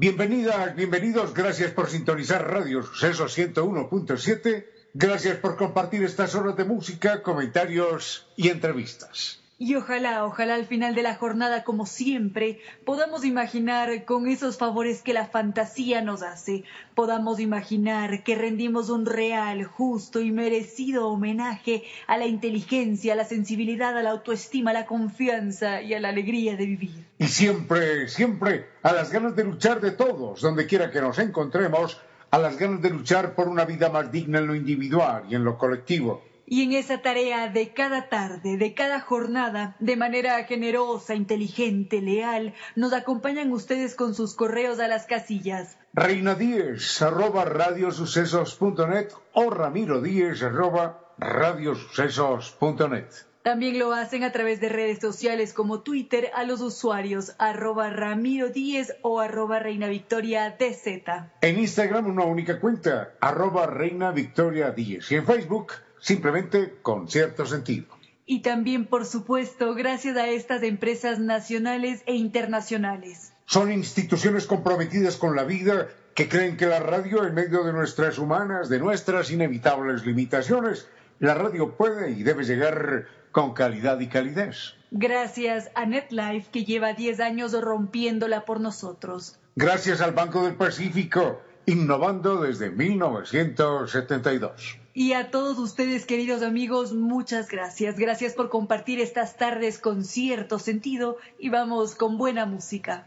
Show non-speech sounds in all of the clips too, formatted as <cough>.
Bienvenidas, bienvenidos, gracias por sintonizar Radio Suceso 101.7, gracias por compartir estas horas de música, comentarios y entrevistas. Y ojalá, ojalá al final de la jornada, como siempre, podamos imaginar con esos favores que la fantasía nos hace, podamos imaginar que rendimos un real, justo y merecido homenaje a la inteligencia, a la sensibilidad, a la autoestima, a la confianza y a la alegría de vivir. Y siempre, siempre a las ganas de luchar de todos, donde quiera que nos encontremos, a las ganas de luchar por una vida más digna en lo individual y en lo colectivo y en esa tarea de cada tarde, de cada jornada, de manera generosa, inteligente, leal, nos acompañan ustedes con sus correos a las casillas. Reina Díez, arroba radiosucesos.net o Ramiro Díez, arroba radiosucesos.net. También lo hacen a través de redes sociales como Twitter a los usuarios arroba Ramiro Díez o arroba Reina Victoria DZ. En Instagram una única cuenta, arroba Reina Victoria Díez. Y en Facebook simplemente con cierto sentido. Y también, por supuesto, gracias a estas empresas nacionales e internacionales. Son instituciones comprometidas con la vida que creen que la radio, en medio de nuestras humanas, de nuestras inevitables limitaciones, la radio puede y debe llegar con calidad y calidez. Gracias a NetLife, que lleva 10 años rompiéndola por nosotros. Gracias al Banco del Pacífico, innovando desde 1972. Y a todos ustedes, queridos amigos, muchas gracias. Gracias por compartir estas tardes con cierto sentido y vamos con buena música.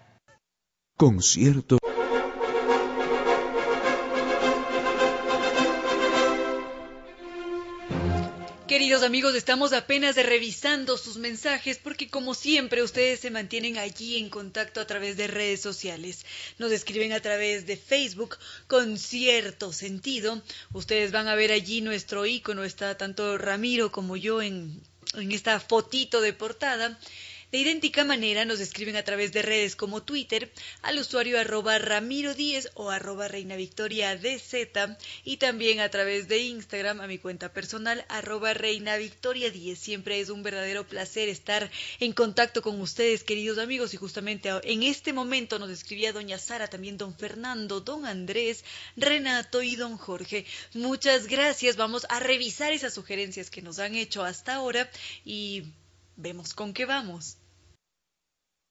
Con Queridos amigos, estamos apenas revisando sus mensajes porque como siempre ustedes se mantienen allí en contacto a través de redes sociales. Nos escriben a través de Facebook con cierto sentido. Ustedes van a ver allí nuestro icono, está tanto Ramiro como yo en, en esta fotito de portada. De idéntica manera nos escriben a través de redes como Twitter al usuario arroba Ramiro 10 o arroba Reina Victoria DZ y también a través de Instagram a mi cuenta personal arroba Reina Victoria 10. Siempre es un verdadero placer estar en contacto con ustedes, queridos amigos, y justamente en este momento nos escribía doña Sara, también don Fernando, don Andrés, Renato y don Jorge. Muchas gracias. Vamos a revisar esas sugerencias que nos han hecho hasta ahora y vemos con qué vamos.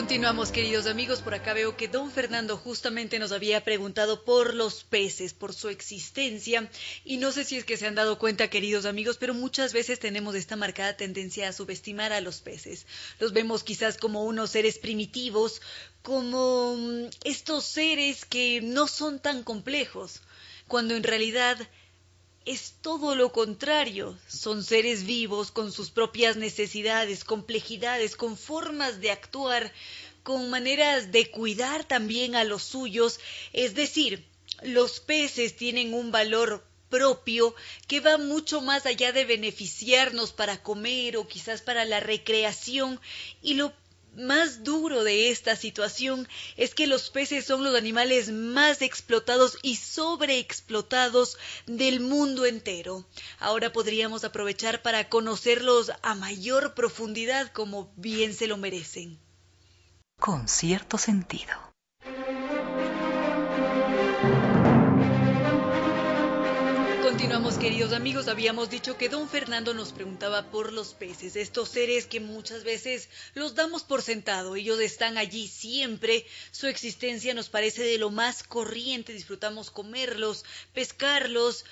Continuamos, queridos amigos. Por acá veo que don Fernando justamente nos había preguntado por los peces, por su existencia. Y no sé si es que se han dado cuenta, queridos amigos, pero muchas veces tenemos esta marcada tendencia a subestimar a los peces. Los vemos quizás como unos seres primitivos, como mm, estos seres que no son tan complejos, cuando en realidad es todo lo contrario. Son seres vivos con sus propias necesidades, complejidades, con formas de actuar, con maneras de cuidar también a los suyos. Es decir, los peces tienen un valor propio que va mucho más allá de beneficiarnos para comer o quizás para la recreación y lo más duro de esta situación es que los peces son los animales más explotados y sobreexplotados del mundo entero. Ahora podríamos aprovechar para conocerlos a mayor profundidad como bien se lo merecen. Con cierto sentido. Continuamos, queridos amigos. Habíamos dicho que don Fernando nos preguntaba por los peces, estos seres que muchas veces los damos por sentado. Ellos están allí siempre. Su existencia nos parece de lo más corriente. Disfrutamos comerlos, pescarlos.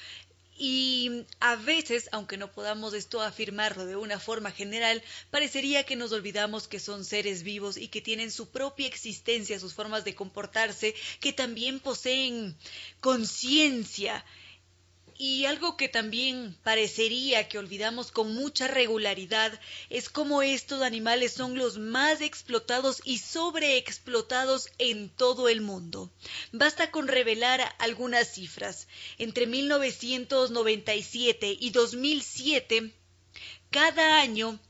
Y a veces, aunque no podamos esto afirmarlo de una forma general, parecería que nos olvidamos que son seres vivos y que tienen su propia existencia, sus formas de comportarse, que también poseen conciencia y algo que también parecería que olvidamos con mucha regularidad es cómo estos animales son los más explotados y sobreexplotados en todo el mundo. Basta con revelar algunas cifras. Entre 1997 y 2007, cada año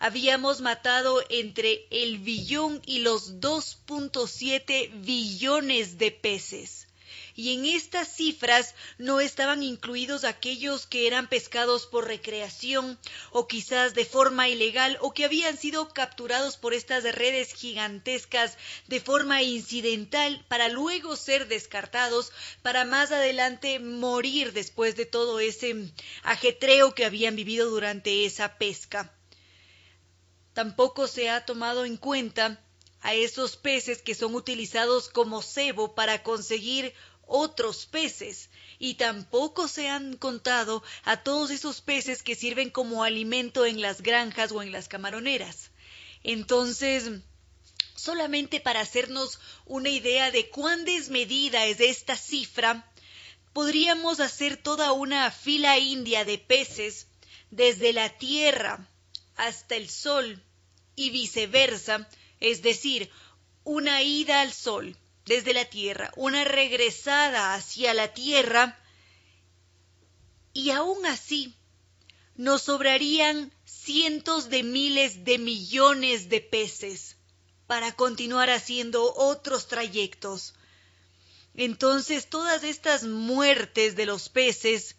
habíamos matado entre el billón y los 2.7 billones de peces y en estas cifras no estaban incluidos aquellos que eran pescados por recreación o quizás de forma ilegal o que habían sido capturados por estas redes gigantescas de forma incidental para luego ser descartados para más adelante morir después de todo ese ajetreo que habían vivido durante esa pesca. Tampoco se ha tomado en cuenta a esos peces que son utilizados como cebo para conseguir otros peces y tampoco se han contado a todos esos peces que sirven como alimento en las granjas o en las camaroneras. Entonces, solamente para hacernos una idea de cuán desmedida es esta cifra, podríamos hacer toda una fila india de peces desde la tierra hasta el sol y viceversa, es decir, una ida al sol desde la tierra, una regresada hacia la tierra, y aún así nos sobrarían cientos de miles de millones de peces para continuar haciendo otros trayectos. Entonces todas estas muertes de los peces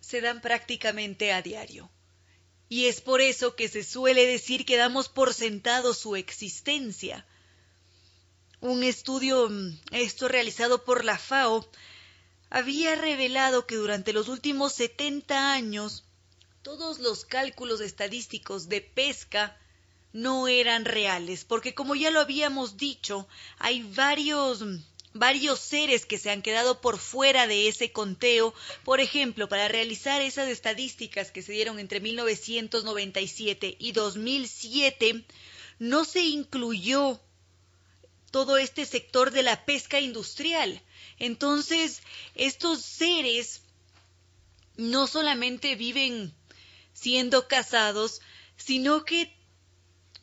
se dan prácticamente a diario. Y es por eso que se suele decir que damos por sentado su existencia un estudio, mm, esto realizado por la FAO, había revelado que durante los últimos 70 años todos los cálculos estadísticos de pesca no eran reales, porque como ya lo habíamos dicho, hay varios mm, varios seres que se han quedado por fuera de ese conteo. Por ejemplo, para realizar esas estadísticas que se dieron entre 1997 y 2007, no se incluyó todo este sector de la pesca industrial. Entonces, estos seres no solamente viven siendo cazados, sino que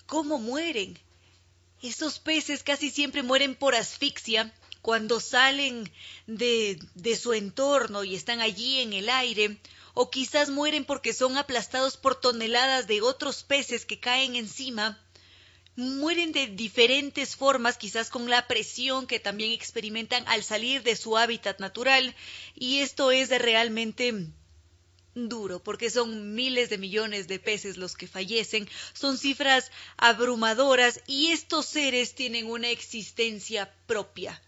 cómo mueren. Estos peces casi siempre mueren por asfixia cuando salen de, de su entorno y están allí en el aire, o quizás mueren porque son aplastados por toneladas de otros peces que caen encima, mueren de diferentes formas, quizás con la presión que también experimentan al salir de su hábitat natural, y esto es realmente duro, porque son miles de millones de peces los que fallecen, son cifras abrumadoras y estos seres tienen una existencia propia.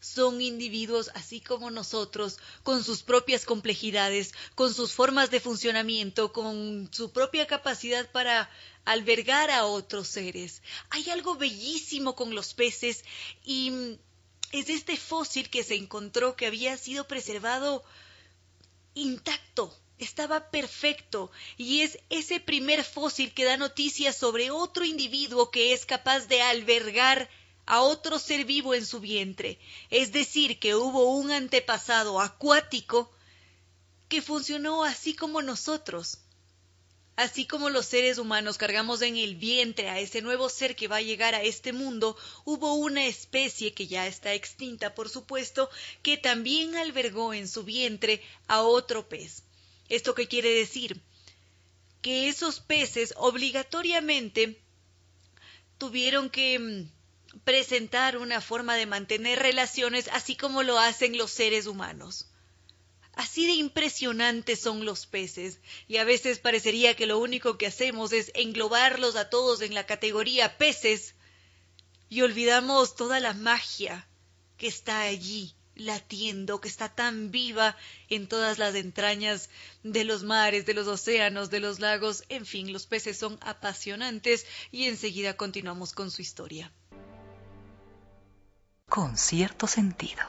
Son individuos así como nosotros, con sus propias complejidades, con sus formas de funcionamiento, con su propia capacidad para albergar a otros seres. Hay algo bellísimo con los peces y mm, es este fósil que se encontró que había sido preservado intacto, estaba perfecto y es ese primer fósil que da noticias sobre otro individuo que es capaz de albergar a otro ser vivo en su vientre, es decir, que hubo un antepasado acuático que funcionó así como nosotros. Así como los seres humanos cargamos en el vientre a ese nuevo ser que va a llegar a este mundo, hubo una especie que ya está extinta, por supuesto, que también albergó en su vientre a otro pez. ¿Esto qué quiere decir? Que esos peces obligatoriamente tuvieron que mm, presentar una forma de mantener relaciones así como lo hacen los seres humanos. Así de impresionantes son los peces, y a veces parecería que lo único que hacemos es englobarlos a todos en la categoría peces, y olvidamos toda la magia que está allí, latiendo, que está tan viva en todas las entrañas de los mares, de los océanos, de los lagos, en fin, los peces son apasionantes y enseguida continuamos con su historia. Con cierto sentido.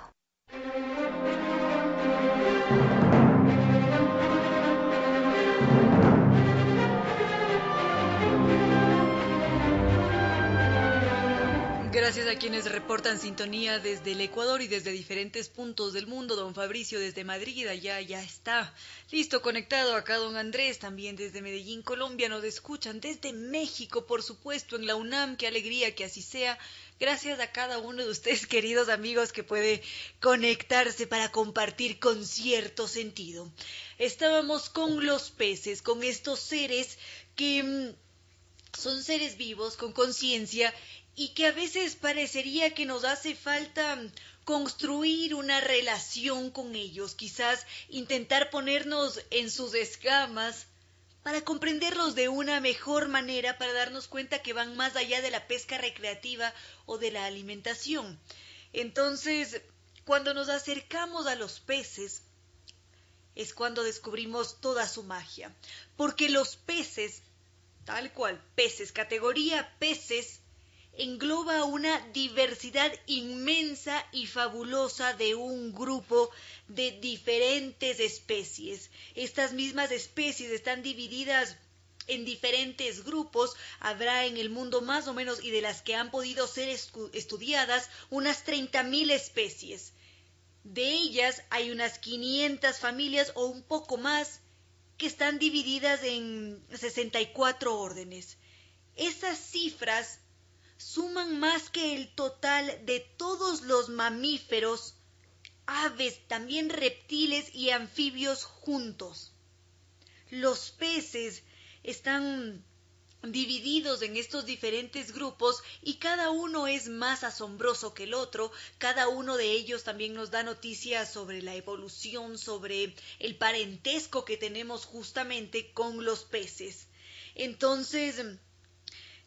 Gracias a quienes reportan sintonía desde el Ecuador y desde diferentes puntos del mundo. Don Fabricio desde Madrid, allá ya está listo, conectado. Acá don Andrés también desde Medellín, Colombia. Nos escuchan desde México, por supuesto, en la UNAM. Qué alegría que así sea. Gracias a cada uno de ustedes, <laughs> queridos amigos, que puede conectarse para compartir con cierto sentido. Estábamos con los peces, con estos seres que mm, son seres vivos, con conciencia y que a veces parecería que nos hace falta construir una relación con ellos, quizás intentar ponernos en sus escamas para comprenderlos de una mejor manera, para darnos cuenta que van más allá de la pesca recreativa o de la alimentación. Entonces, cuando nos acercamos a los peces, es cuando descubrimos toda su magia, porque los peces, tal cual, peces, categoría peces, engloba una diversidad inmensa y fabulosa de un grupo de diferentes especies. Estas mismas especies están divididas en diferentes grupos, habrá en el mundo más o menos, y de las que han podido ser estudiadas, unas 30.000 especies. De ellas hay unas 500 familias o un poco más que están divididas en 64 órdenes. Esas cifras suman más que el total de todos los mamíferos, aves, también reptiles y anfibios juntos. Los peces están divididos en estos diferentes grupos y cada uno es más asombroso que el otro, cada uno de ellos también nos da noticias sobre la evolución, sobre el parentesco que tenemos justamente con los peces. Entonces,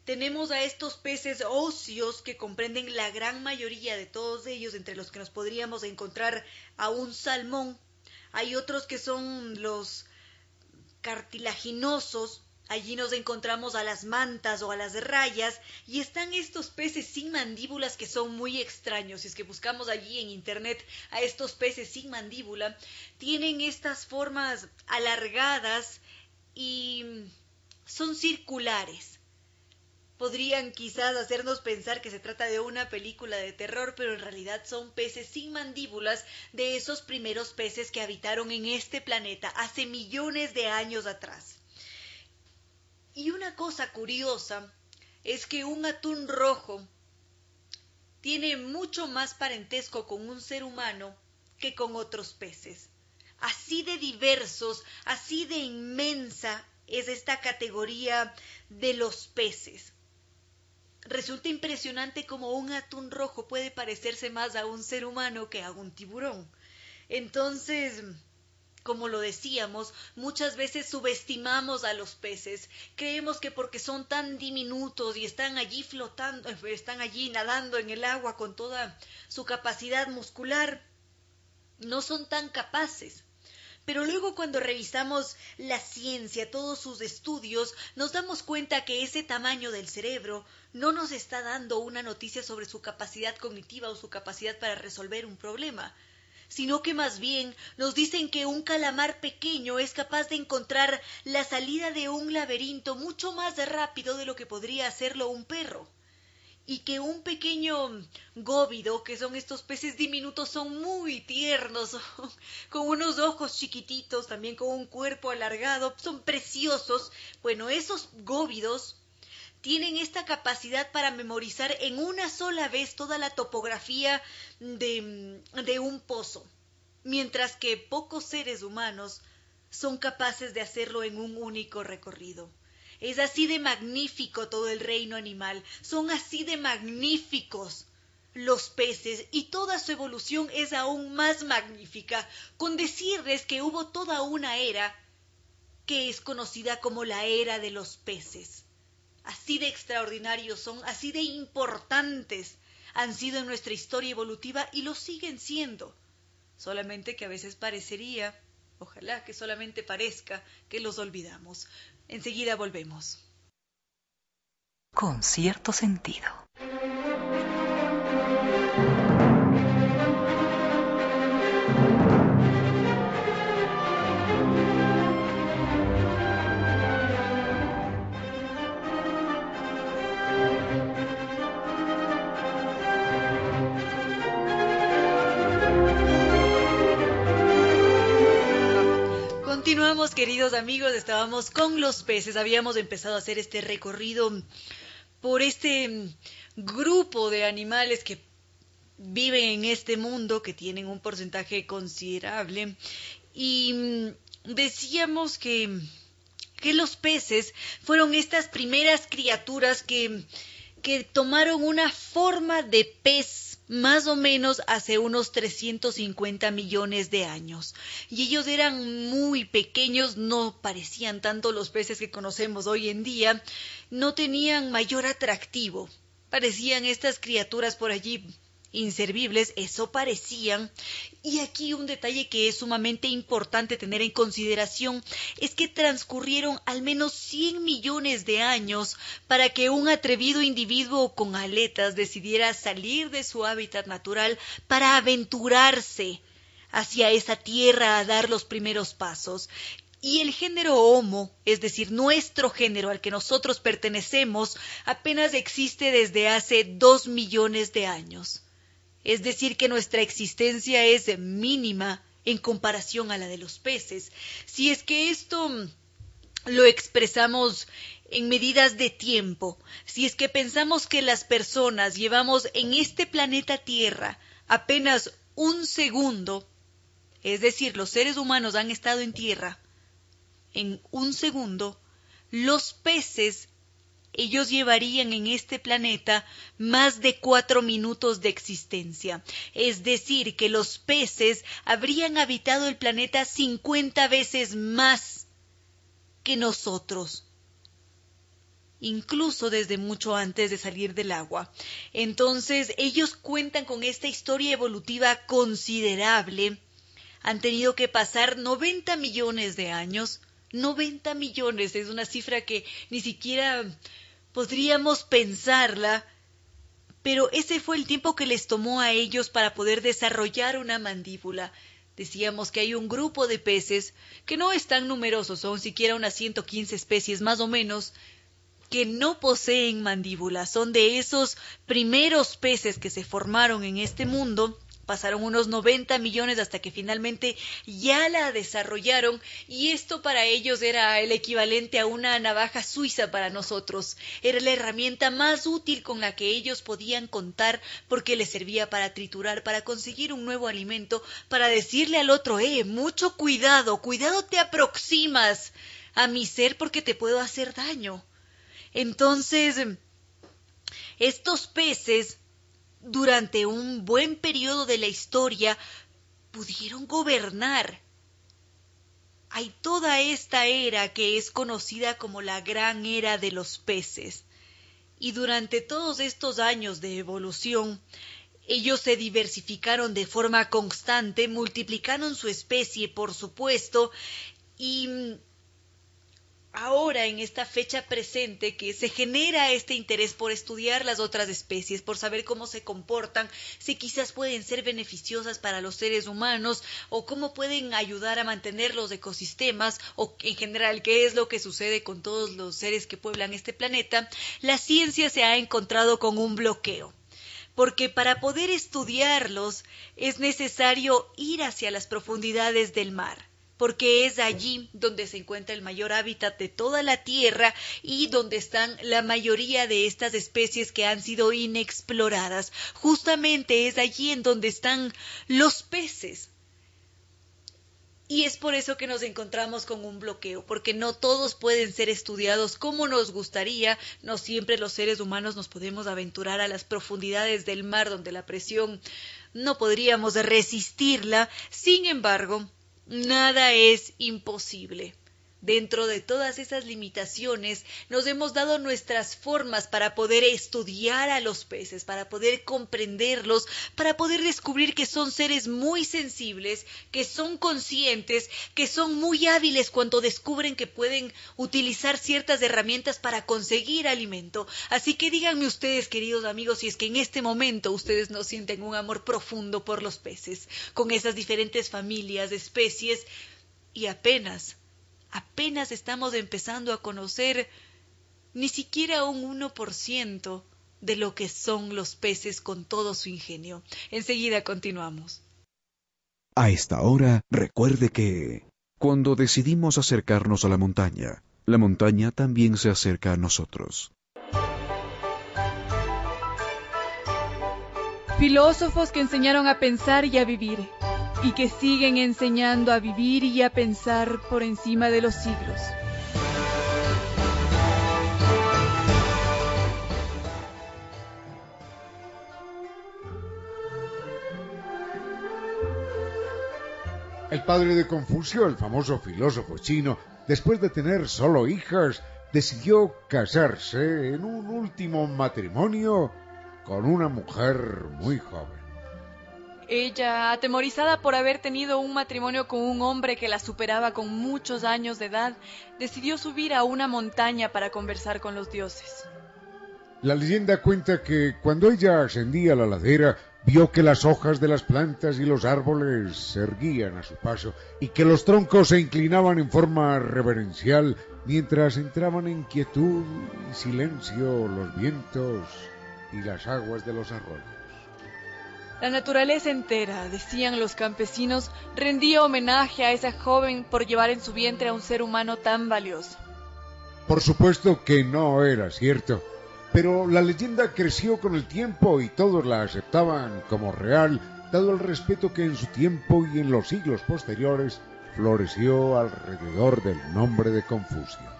tenemos a estos peces óseos que comprenden la gran mayoría de todos ellos, entre los que nos podríamos encontrar a un salmón. Hay otros que son los cartilaginosos, Allí nos encontramos a las mantas o a las rayas y están estos peces sin mandíbulas que son muy extraños. Si es que buscamos allí en internet a estos peces sin mandíbula, tienen estas formas alargadas y son circulares podrían quizás hacernos pensar que se trata de una película de terror, pero en realidad son peces sin mandíbulas de esos primeros peces que habitaron en este planeta hace millones de años atrás. Y una cosa curiosa es que un atún rojo tiene mucho más parentesco con un ser humano que con otros peces. Así de diversos, así de inmensa es esta categoría de los peces resulta impresionante como un atún rojo puede parecerse más a un ser humano que a un tiburón. Entonces, como lo decíamos, muchas veces subestimamos a los peces. Creemos que porque son tan diminutos y están allí flotando, están allí nadando en el agua con toda su capacidad muscular, no son tan capaces. Pero luego cuando revisamos la ciencia, todos sus estudios, nos damos cuenta que ese tamaño del cerebro no nos está dando una noticia sobre su capacidad cognitiva o su capacidad para resolver un problema, sino que más bien nos dicen que un calamar pequeño es capaz de encontrar la salida de un laberinto mucho más rápido de lo que podría hacerlo un perro y que un pequeño góvido, que son estos peces diminutos, son muy tiernos, <laughs> con unos ojos chiquititos, también con un cuerpo alargado, son preciosos. Bueno, esos góvidos tienen esta capacidad para memorizar en una sola vez toda la topografía de, de un pozo, mientras que pocos seres humanos son capaces de hacerlo en un único recorrido. Es así de magnífico todo el reino animal, son así de magníficos los peces y toda su evolución es aún más magnífica, con decirles que hubo toda una era que es conocida como la era de los peces. Así de extraordinarios son, así de importantes han sido en nuestra historia evolutiva y lo siguen siendo. solamente que a veces parecería, ojalá que solamente parezca, que los olvidamos. Enseguida volvemos. Con cierto sentido. Continuamos, queridos amigos, estábamos con los peces, habíamos empezado a hacer este recorrido por este grupo de animales que viven en este mundo, que tienen un porcentaje considerable, y decíamos que, que los peces fueron estas primeras criaturas que, que tomaron una forma de pez más o menos hace unos 350 millones de años. Y ellos eran muy pequeños, no parecían tanto los peces que conocemos hoy en día, no tenían mayor atractivo. Parecían estas criaturas por allí inservibles, eso parecían. Y aquí un detalle que es sumamente importante tener en consideración es que transcurrieron al menos 100 millones de años para que un atrevido individuo con aletas decidiera salir de su hábitat natural para aventurarse hacia esa tierra a dar los primeros pasos. Y el género Homo, es decir, nuestro género al que nosotros pertenecemos, apenas existe desde hace dos millones de años es decir, que nuestra existencia es mínima en comparación a la de los peces. Si es que esto lo expresamos en medidas de tiempo, si es que pensamos que las personas llevamos en este planeta Tierra apenas un segundo, es decir, los seres humanos han estado en Tierra en un segundo, los peces ellos llevarían en este planeta más de cuatro minutos de existencia. Es decir, que los peces habrían habitado el planeta cincuenta veces más que nosotros incluso desde mucho antes de salir del agua. Entonces, ellos cuentan con esta historia evolutiva considerable. Han tenido que pasar 90 millones de años. 90 millones es una cifra que ni siquiera podríamos pensarla, pero ese fue el tiempo que les tomó a ellos para poder desarrollar una mandíbula. Decíamos que hay un grupo de peces que no es tan numerosos, son siquiera unas 115 especies más o menos, que no poseen mandíbula, son de esos primeros peces que se formaron en este mundo Pasaron unos 90 millones hasta que finalmente ya la desarrollaron y esto para ellos era el equivalente a una navaja suiza para nosotros. Era la herramienta más útil con la que ellos podían contar porque les servía para triturar, para conseguir un nuevo alimento, para decirle al otro, eh, mucho cuidado, cuidado te aproximas a mi ser porque te puedo hacer daño. Entonces, estos peces durante un buen periodo de la historia pudieron gobernar. Hay toda esta era que es conocida como la gran era de los peces. Y durante todos estos años de evolución, ellos se diversificaron de forma constante, multiplicaron su especie, por supuesto, y ahora en esta fecha presente que se genera este interés por estudiar las otras especies, por saber cómo se comportan, si quizás pueden ser beneficiosas para los seres humanos o cómo pueden ayudar a mantener los ecosistemas o en general qué es lo que sucede con todos los seres que pueblan este planeta, la ciencia se ha encontrado con un bloqueo. Porque para poder estudiarlos es necesario ir hacia las profundidades del mar porque es allí donde se encuentra el mayor hábitat de toda la Tierra y donde están la mayoría de estas especies que han sido inexploradas. Justamente es allí en donde están los peces. Y es por eso que nos encontramos con un bloqueo, porque no todos pueden ser estudiados como nos gustaría, no siempre los seres humanos nos podemos aventurar a las profundidades del mar donde la presión no podríamos resistirla. Sin embargo, Nada es imposible. Dentro de todas esas limitaciones, nos hemos dado nuestras formas para poder estudiar a los peces, para poder comprenderlos, para poder descubrir que son seres muy sensibles, que son conscientes, que son muy hábiles cuando descubren que pueden utilizar ciertas herramientas para conseguir alimento. Así que díganme ustedes, queridos amigos, si es que en este momento ustedes no sienten un amor profundo por los peces, con esas diferentes familias, especies, y apenas apenas estamos empezando a conocer ni siquiera un 1% de lo que son los peces con todo su ingenio. Enseguida continuamos. A esta hora, recuerde que cuando decidimos acercarnos a la montaña, la montaña también se acerca a nosotros. Filósofos que enseñaron a pensar y a vivir y que siguen enseñando a vivir y a pensar por encima de los siglos. El padre de Confucio, el famoso filósofo chino, después de tener solo hijas, decidió casarse en un último matrimonio con una mujer muy joven. Ella, atemorizada por haber tenido un matrimonio con un hombre que la superaba con muchos años de edad, decidió subir a una montaña para conversar con los dioses. La leyenda cuenta que cuando ella ascendía a la ladera, vio que las hojas de las plantas y los árboles se erguían a su paso y que los troncos se inclinaban en forma reverencial mientras entraban en quietud y silencio los vientos y las aguas de los arroyos. La naturaleza entera, decían los campesinos, rendía homenaje a esa joven por llevar en su vientre a un ser humano tan valioso. Por supuesto que no era cierto, pero la leyenda creció con el tiempo y todos la aceptaban como real, dado el respeto que en su tiempo y en los siglos posteriores floreció alrededor del nombre de Confucio.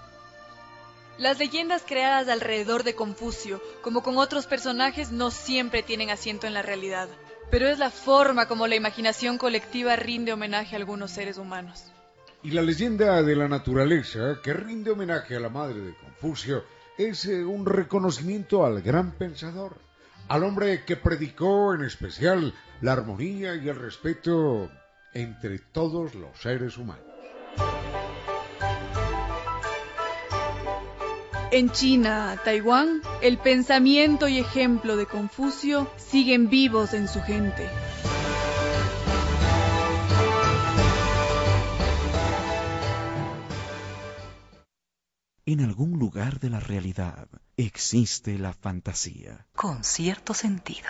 Las leyendas creadas alrededor de Confucio, como con otros personajes, no siempre tienen asiento en la realidad pero es la forma como la imaginación colectiva rinde homenaje a algunos seres humanos. Y la leyenda de la naturaleza, que rinde homenaje a la madre de Confucio, es eh, un reconocimiento al gran pensador, al hombre que predicó en especial la armonía y el respeto entre todos los seres humanos. En China, Taiwán, el pensamiento y ejemplo de Confucio siguen vivos en su gente. En algún lugar de la realidad existe la fantasía. Con cierto sentido.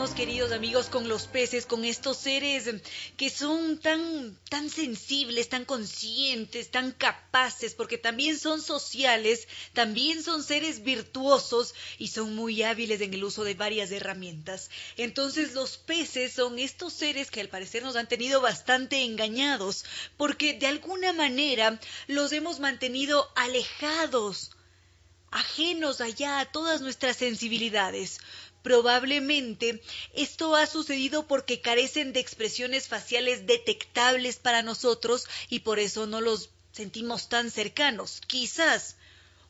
Queridos amigos, con los peces, con estos seres que son tan, tan sensibles, tan conscientes, tan capaces, porque también son sociales, también son seres virtuosos y son muy hábiles en el uso de varias herramientas. Entonces los peces son estos seres que al parecer nos han tenido bastante engañados, porque de alguna manera los hemos mantenido alejados ajenos allá a todas nuestras sensibilidades. Probablemente esto ha sucedido porque carecen de expresiones faciales detectables para nosotros y por eso no los sentimos tan cercanos. Quizás.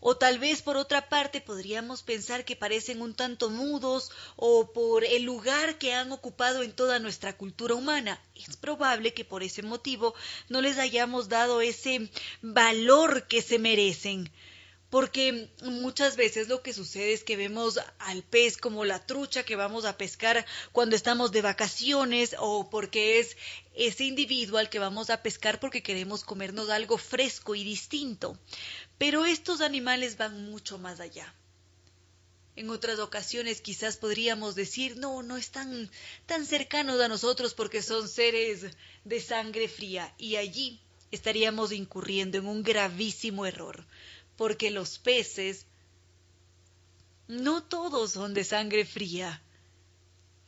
O tal vez por otra parte podríamos pensar que parecen un tanto mudos o por el lugar que han ocupado en toda nuestra cultura humana. Es probable que por ese motivo no les hayamos dado ese valor que se merecen porque muchas veces lo que sucede es que vemos al pez como la trucha que vamos a pescar cuando estamos de vacaciones o porque es ese individuo al que vamos a pescar porque queremos comernos algo fresco y distinto. Pero estos animales van mucho más allá. En otras ocasiones quizás podríamos decir, no, no están tan cercanos a nosotros porque son seres de sangre fría y allí estaríamos incurriendo en un gravísimo error porque los peces no todos son de sangre fría.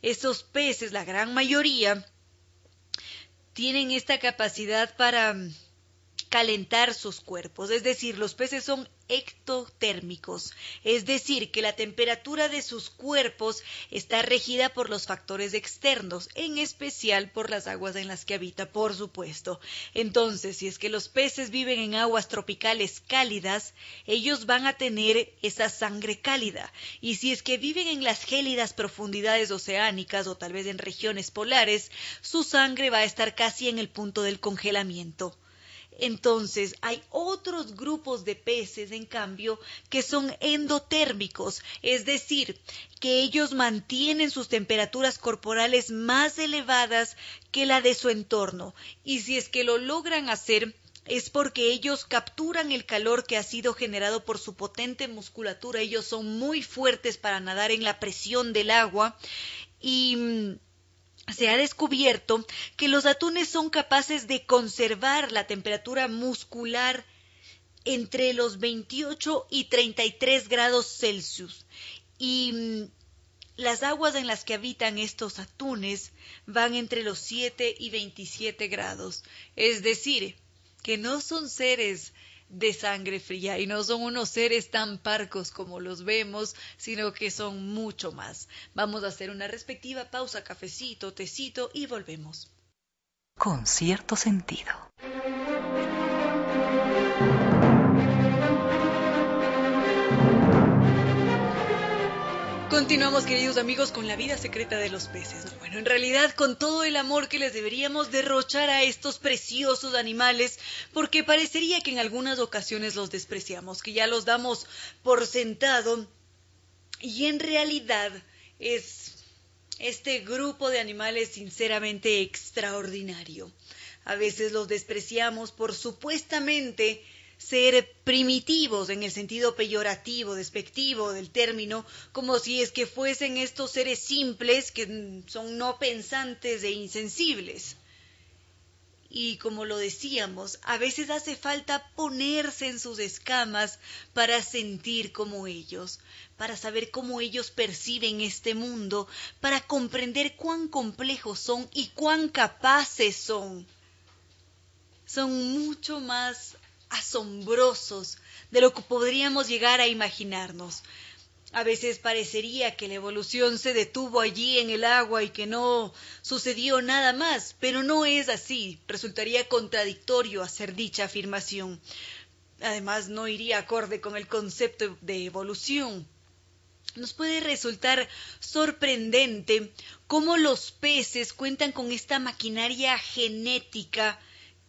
Esos peces, la gran mayoría, tienen esta capacidad para calentar sus cuerpos, es decir, los peces son ectotérmicos, es decir, que la temperatura de sus cuerpos está regida por los factores externos, en especial por las aguas en las que habita, por supuesto. Entonces, si es que los peces viven en aguas tropicales cálidas, ellos van a tener esa sangre cálida, y si es que viven en las gélidas profundidades oceánicas o tal vez en regiones polares, su sangre va a estar casi en el punto del congelamiento. Entonces, hay otros grupos de peces, en cambio, que son endotérmicos, es decir, que ellos mantienen sus temperaturas corporales más elevadas que la de su entorno, y si es que lo logran hacer, es porque ellos capturan el calor que ha sido generado por su potente musculatura. Ellos son muy fuertes para nadar en la presión del agua y mm, se ha descubierto que los atunes son capaces de conservar la temperatura muscular entre los 28 y 33 grados Celsius. Y mm, las aguas en las que habitan estos atunes van entre los 7 y 27 grados. Es decir, que no son seres de sangre fría y no son unos seres tan parcos como los vemos, sino que son mucho más. Vamos a hacer una respectiva pausa, cafecito, tecito y volvemos. Con cierto sentido. Continuamos, queridos amigos, con la vida secreta de los peces. Bueno, en realidad con todo el amor que les deberíamos derrochar a estos preciosos animales, porque parecería que en algunas ocasiones los despreciamos, que ya los damos por sentado, y en realidad es este grupo de animales sinceramente extraordinario. A veces los despreciamos por supuestamente ser primitivos en el sentido peyorativo, despectivo del término, como si es que fuesen estos seres simples que son no pensantes e insensibles. Y como lo decíamos, a veces hace falta ponerse en sus escamas para sentir como ellos, para saber cómo ellos perciben este mundo, para comprender cuán complejos son y cuán capaces son. Son mucho más asombrosos de lo que podríamos llegar a imaginarnos. A veces parecería que la evolución se detuvo allí en el agua y que no sucedió nada más, pero no es así. Resultaría contradictorio hacer dicha afirmación. Además, no iría acorde con el concepto de evolución. Nos puede resultar sorprendente cómo los peces cuentan con esta maquinaria genética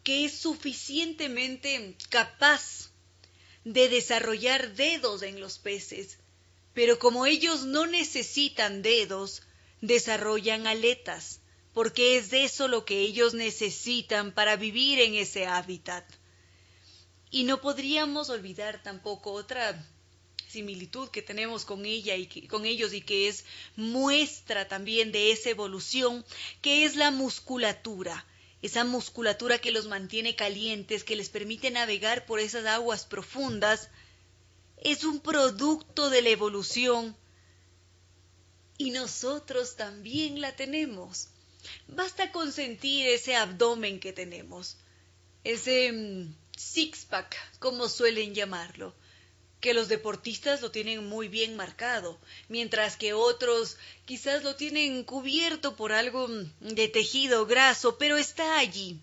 que es suficientemente capaz de desarrollar dedos en los peces, pero como ellos no necesitan dedos, desarrollan aletas, porque es eso lo que ellos necesitan para vivir en ese hábitat. Y no podríamos olvidar tampoco otra similitud que tenemos con ella y con ellos y que es muestra también de esa evolución, que es la musculatura esa musculatura que los mantiene calientes, que les permite navegar por esas aguas profundas, es un producto de la evolución y nosotros también la tenemos. Basta con sentir ese abdomen que tenemos, ese mm, six-pack, como suelen llamarlo que los deportistas lo tienen muy bien marcado, mientras que otros quizás lo tienen cubierto por algo de tejido graso, pero está allí.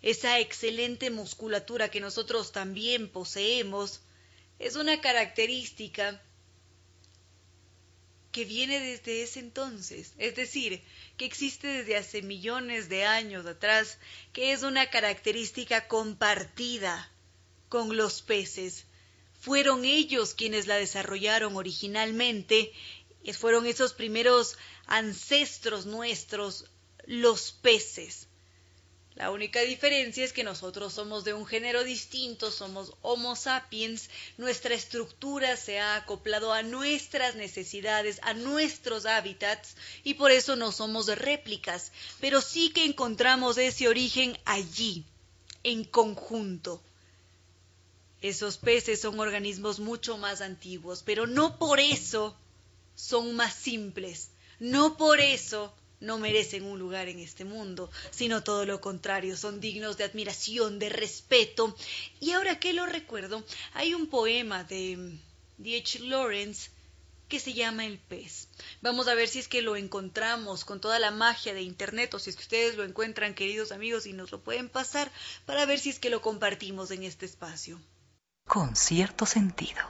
Esa excelente musculatura que nosotros también poseemos es una característica que viene desde ese entonces, es decir, que existe desde hace millones de años atrás, que es una característica compartida con los peces, fueron ellos quienes la desarrollaron originalmente, fueron esos primeros ancestros nuestros, los peces. La única diferencia es que nosotros somos de un género distinto, somos Homo sapiens, nuestra estructura se ha acoplado a nuestras necesidades, a nuestros hábitats, y por eso no somos réplicas, pero sí que encontramos ese origen allí, en conjunto. Esos peces son organismos mucho más antiguos, pero no por eso son más simples, no por eso no merecen un lugar en este mundo, sino todo lo contrario, son dignos de admiración, de respeto. Y ahora que lo recuerdo, hay un poema de D.H. Lawrence que se llama El pez. Vamos a ver si es que lo encontramos con toda la magia de Internet o si es que ustedes lo encuentran, queridos amigos, y nos lo pueden pasar para ver si es que lo compartimos en este espacio. Con cierto sentido.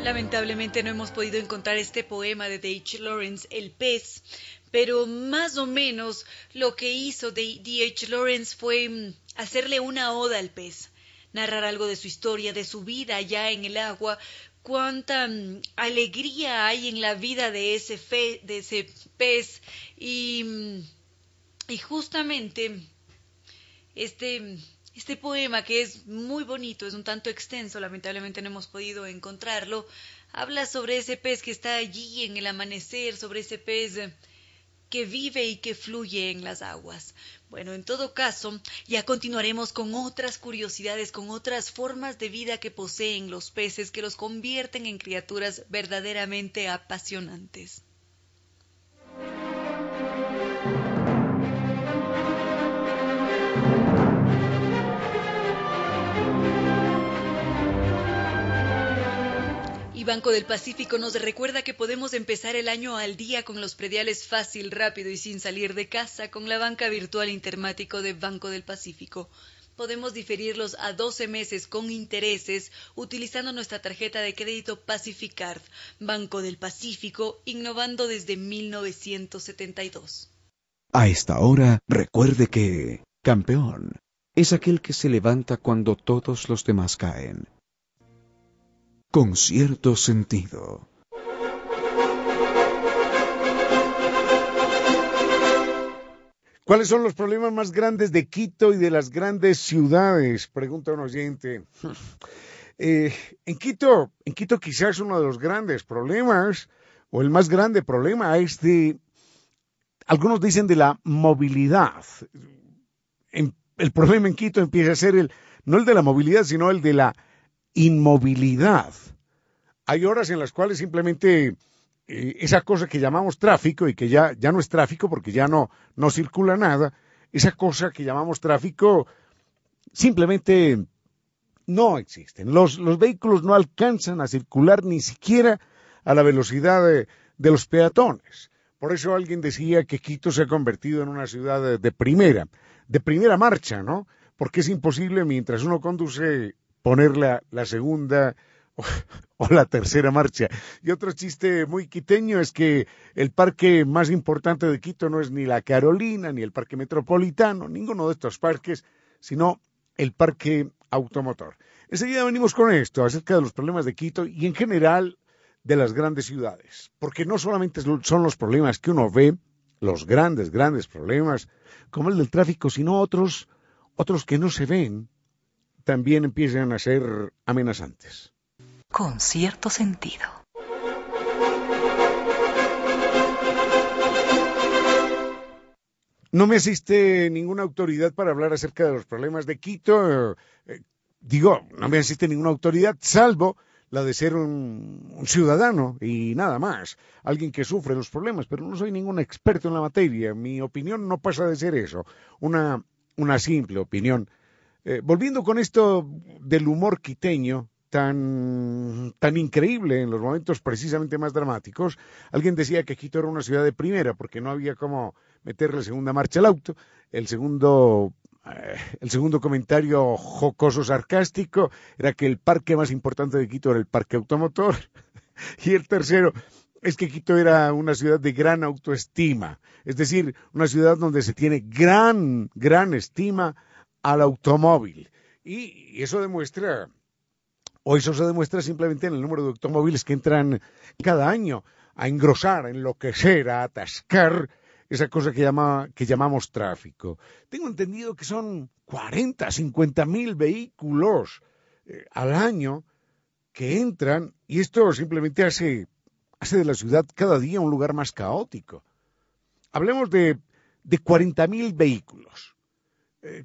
Lamentablemente no hemos podido encontrar este poema de D.H. Lawrence, El pez, pero más o menos lo que hizo D.H. Lawrence fue mm, hacerle una oda al pez, narrar algo de su historia, de su vida allá en el agua, cuánta mm, alegría hay en la vida de ese, de ese pez y, mm, y justamente este este poema, que es muy bonito, es un tanto extenso, lamentablemente no hemos podido encontrarlo, habla sobre ese pez que está allí en el amanecer, sobre ese pez que vive y que fluye en las aguas. Bueno, en todo caso, ya continuaremos con otras curiosidades, con otras formas de vida que poseen los peces que los convierten en criaturas verdaderamente apasionantes. Banco del Pacífico nos recuerda que podemos empezar el año al día con los prediales fácil, rápido y sin salir de casa con la banca virtual intermático de Banco del Pacífico. Podemos diferirlos a 12 meses con intereses utilizando nuestra tarjeta de crédito Pacificard, Banco del Pacífico, innovando desde 1972. A esta hora, recuerde que campeón es aquel que se levanta cuando todos los demás caen con cierto sentido. ¿Cuáles son los problemas más grandes de Quito y de las grandes ciudades? Pregunta un oyente. <laughs> Eh, en Quito, en Quito quizás uno de los grandes problemas, o el más grande problema, es de, algunos dicen de la movilidad. el problema en Quito empieza a ser el, no el de la movilidad, sino el de la inmovilidad. Hay horas en las cuales simplemente eh, esa cosa que llamamos tráfico y que ya, ya no es tráfico porque ya no, no circula nada, esa cosa que llamamos tráfico simplemente no existen. Los, los vehículos no alcanzan a circular ni siquiera a la velocidad de, de los peatones. Por eso alguien decía que Quito se ha convertido en una ciudad de primera, de primera marcha, ¿no? Porque es imposible mientras uno conduce poner la, segunda <laughs> o, la tercera marcha. Y otro chiste muy quiteño es que el parque más importante de Quito no es ni la Carolina, ni el parque metropolitano, ninguno de estos parques, sino el parque automotor. Enseguida venimos con esto, acerca de los problemas de Quito y en general de las grandes ciudades, porque no solamente son los problemas que uno ve, los grandes, grandes problemas, como el del tráfico, sino otros, otros que no se ven, también empiezan a ser amenazantes. Con cierto sentido. No me asiste ninguna autoridad para hablar acerca de los problemas de Quito. Eh, digo, no me asiste ninguna autoridad, salvo la de ser un, un, ciudadano y nada más, alguien que sufre los problemas, pero no soy ningún experto en la materia. Mi opinión no pasa de ser eso, una, una simple opinión eh, volviendo con esto del humor quiteño, tan, tan increíble en los momentos precisamente más dramáticos. Alguien decía que Quito era una ciudad de primera porque no había cómo meterle segunda marcha al auto. El segundo, eh, el segundo comentario jocoso sarcástico era que el parque más importante de Quito era el parque automotor. <laughs> y el tercero es que Quito era una ciudad de gran autoestima, es decir, una ciudad donde se tiene gran, gran estima al automóvil. Y eso demuestra, o eso se demuestra simplemente en el número de automóviles que entran cada año a engrosar, a enloquecer, a atascar esa cosa que, llama, que llamamos tráfico. Tengo entendido que son 40, 50 mil vehículos eh, al año que entran y esto simplemente hace, hace de la ciudad cada día un lugar más caótico. Hablemos de, de 40 mil vehículos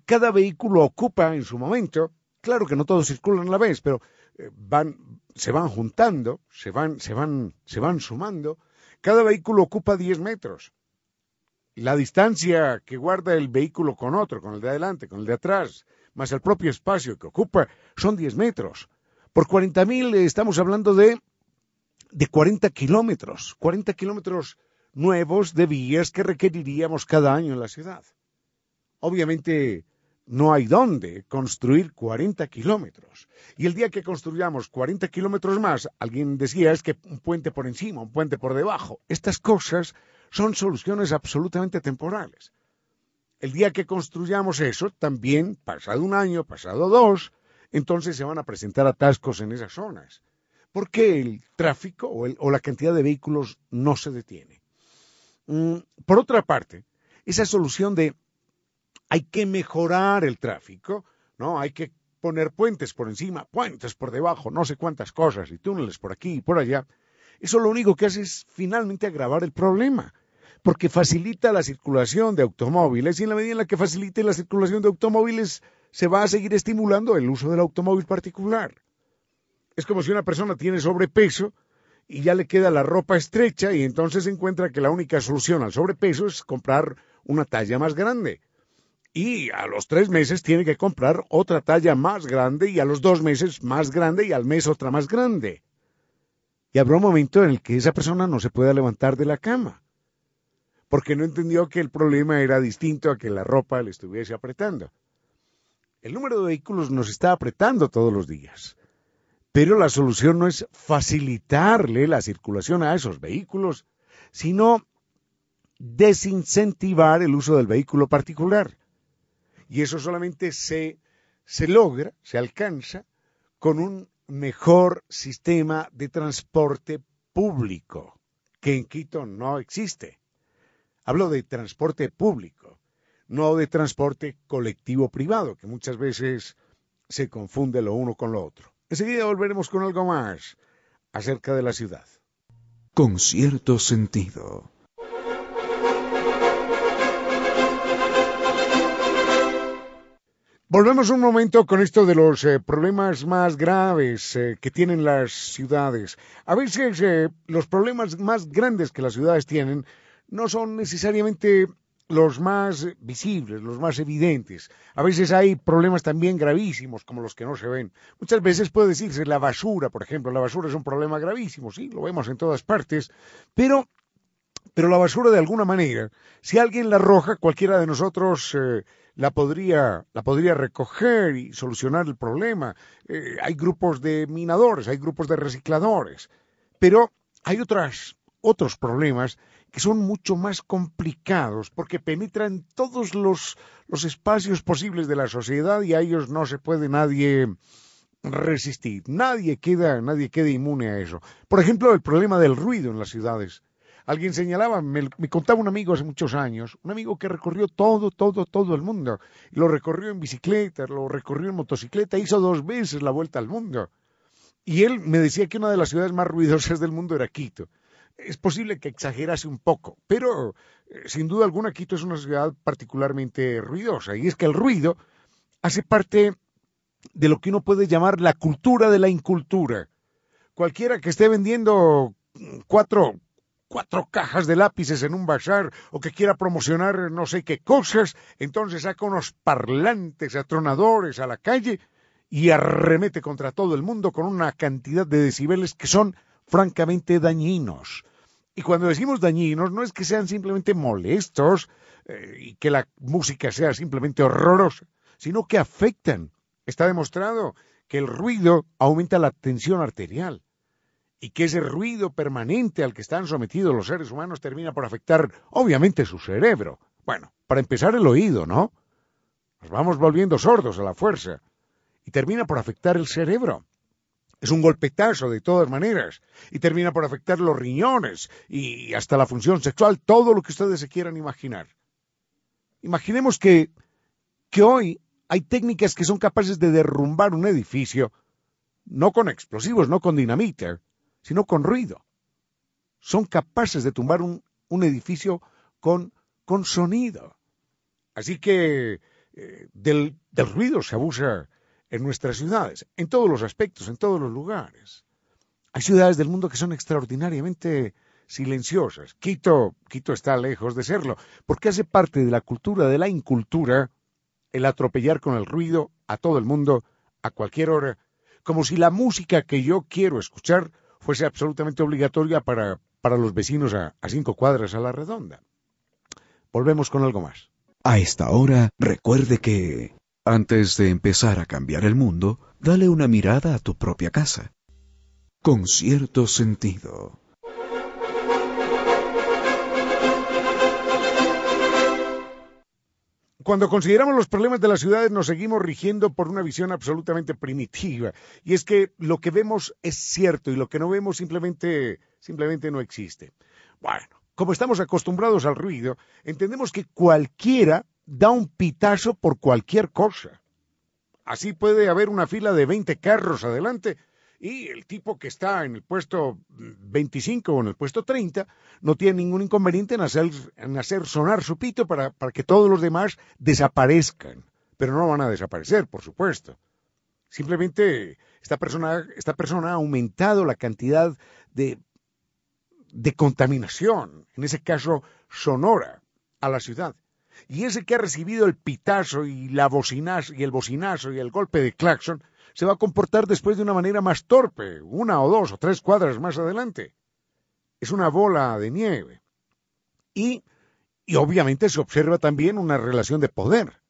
cada vehículo ocupa en su momento claro que no todos circulan a la vez, pero eh, van, se van juntando, se van, se van, se van sumando. Cada vehículo ocupa 10 metros. La distancia que guarda el vehículo con otro, con el de adelante, con el de atrás, más el propio espacio que ocupa, son 10 metros. Por 40.000 estamos hablando de, de 40 kilómetros, 40 kilómetros nuevos de vías que requeriríamos cada año en la ciudad. Obviamente no hay dónde construir 40 kilómetros. Y el día que construyamos 40 kilómetros más, alguien decía es que un puente por encima, un puente por debajo. Estas cosas son soluciones absolutamente temporales. El día que construyamos eso, también, pasado un año, pasado dos, entonces se van a presentar atascos en esas zonas. Porque el tráfico o, o la cantidad de vehículos no se detiene. Mm, por otra parte, esa solución de hay que mejorar el tráfico, ¿no? Hay que poner puentes por encima, puentes por debajo, no sé cuántas cosas, y túneles por aquí y por allá. Eso lo único que hace es finalmente agravar el problema, porque facilita la circulación de automóviles y en la medida en la que facilite la circulación de automóviles se va a seguir estimulando el uso del automóvil particular. Es como si una persona tiene sobrepeso y ya le queda la ropa estrecha y entonces encuentra que la única solución al sobrepeso es comprar una talla más grande y a los tres meses tiene que comprar otra talla más grande y a los dos meses más grande y al mes otra más grande. Y habrá un momento en el que esa persona no se pueda levantar de la cama, porque no entendió que el problema era distinto a que la ropa le estuviese apretando. El número de vehículos nos está apretando todos los días, pero la solución no es facilitarle la circulación a esos vehículos, sino desincentivar el uso del vehículo particular. Y eso solamente se, se logra, se alcanza con un mejor sistema de transporte público, que en Quito no existe. Hablo de transporte público, no de transporte colectivo privado, que muchas veces se confunde lo uno con lo otro. Enseguida volveremos con algo más acerca de la ciudad. Con cierto sentido. Volvemos un momento con esto de los eh, problemas más graves eh, que tienen las ciudades. A veces eh, los problemas más grandes que las ciudades tienen no son necesariamente los más visibles, los más evidentes. A veces hay problemas también gravísimos, como los que no se ven. Muchas veces puede decirse la basura, por ejemplo. La basura es un problema gravísimo, sí, lo vemos en todas partes, pero, pero la basura de alguna manera, si alguien la arroja, cualquiera de nosotros la podría, la podría recoger y solucionar el problema. Eh, hay grupos de minadores, hay grupos de recicladores, pero hay otras, otros problemas que son mucho más complicados porque penetran todos los, los espacios posibles de la sociedad y a ellos no se puede nadie resistir. Nadie queda, nadie queda inmune a eso. Por ejemplo, el problema del ruido en las ciudades. Alguien señalaba, me, contaba un amigo hace muchos años, un amigo que recorrió todo, todo, todo el mundo. Lo recorrió en bicicleta, lo recorrió en motocicleta, hizo dos veces la vuelta al mundo. Y él me decía que una de las ciudades más ruidosas del mundo era Quito. Es posible que exagerase un poco, pero eh, sin duda alguna Quito es una ciudad particularmente ruidosa. Y es que el ruido hace parte de lo que uno puede llamar la cultura de la incultura. Cualquiera que esté vendiendo cuatro cuatro cajas de lápices en un bazar o que quiera promocionar no sé qué cosas, entonces saca unos parlantes atronadores a la calle y arremete contra todo el mundo con una cantidad de decibeles que son francamente dañinos. Y cuando decimos dañinos no es que sean simplemente molestos eh, y que la música sea simplemente horrorosa, sino que afectan. Está demostrado que el ruido aumenta la tensión arterial y que ese ruido permanente al que están sometidos los seres humanos termina por afectar, obviamente, su cerebro. Bueno, para empezar el oído, ¿no? Nos vamos volviendo sordos a la fuerza y termina por afectar el cerebro. Es un golpetazo de todas maneras y termina por afectar los riñones y hasta la función sexual, todo lo que ustedes se quieran imaginar. Imaginemos que, que hoy hay técnicas que son capaces de derrumbar un edificio, no con explosivos, no con dinamita, sino con ruido. Son capaces de tumbar un, edificio con, con, sonido. Así que eh, del, del, ruido se abusa en nuestras ciudades, en todos los aspectos, en todos los lugares. Hay ciudades del mundo que son extraordinariamente silenciosas. Quito, Quito está lejos de serlo, porque hace parte de la cultura de la incultura el atropellar con el ruido a todo el mundo a cualquier hora, como si la música que yo quiero escuchar fuese absolutamente obligatoria para, para los vecinos a, a cinco cuadras a la redonda. Volvemos con algo más. A esta hora, recuerde que, antes de empezar a cambiar el mundo, dale una mirada a tu propia casa. Con cierto sentido. Cuando consideramos los problemas de las ciudades nos seguimos rigiendo por una visión absolutamente primitiva. Y es que lo que vemos es cierto y lo que no vemos simplemente, simplemente no existe. Bueno, como estamos acostumbrados al ruido, entendemos que cualquiera da un pitazo por cualquier cosa. Así puede haber una fila de 20 carros adelante y el tipo que está en el puesto 25 o en el puesto 30 no tiene ningún inconveniente en hacer, sonar su pito para, para que todos los demás desaparezcan. Pero no van a desaparecer, por supuesto. Simplemente esta persona, esta persona ha aumentado la cantidad de, de contaminación, en ese caso sonora, a la ciudad. Y ese que ha recibido el pitazo y la bocinazo y el bocinazo y el golpe de claxon se va a comportar después de una manera más torpe, una o dos o tres cuadras más adelante. Es una bola de nieve. Y, y obviamente se observa también una relación de poder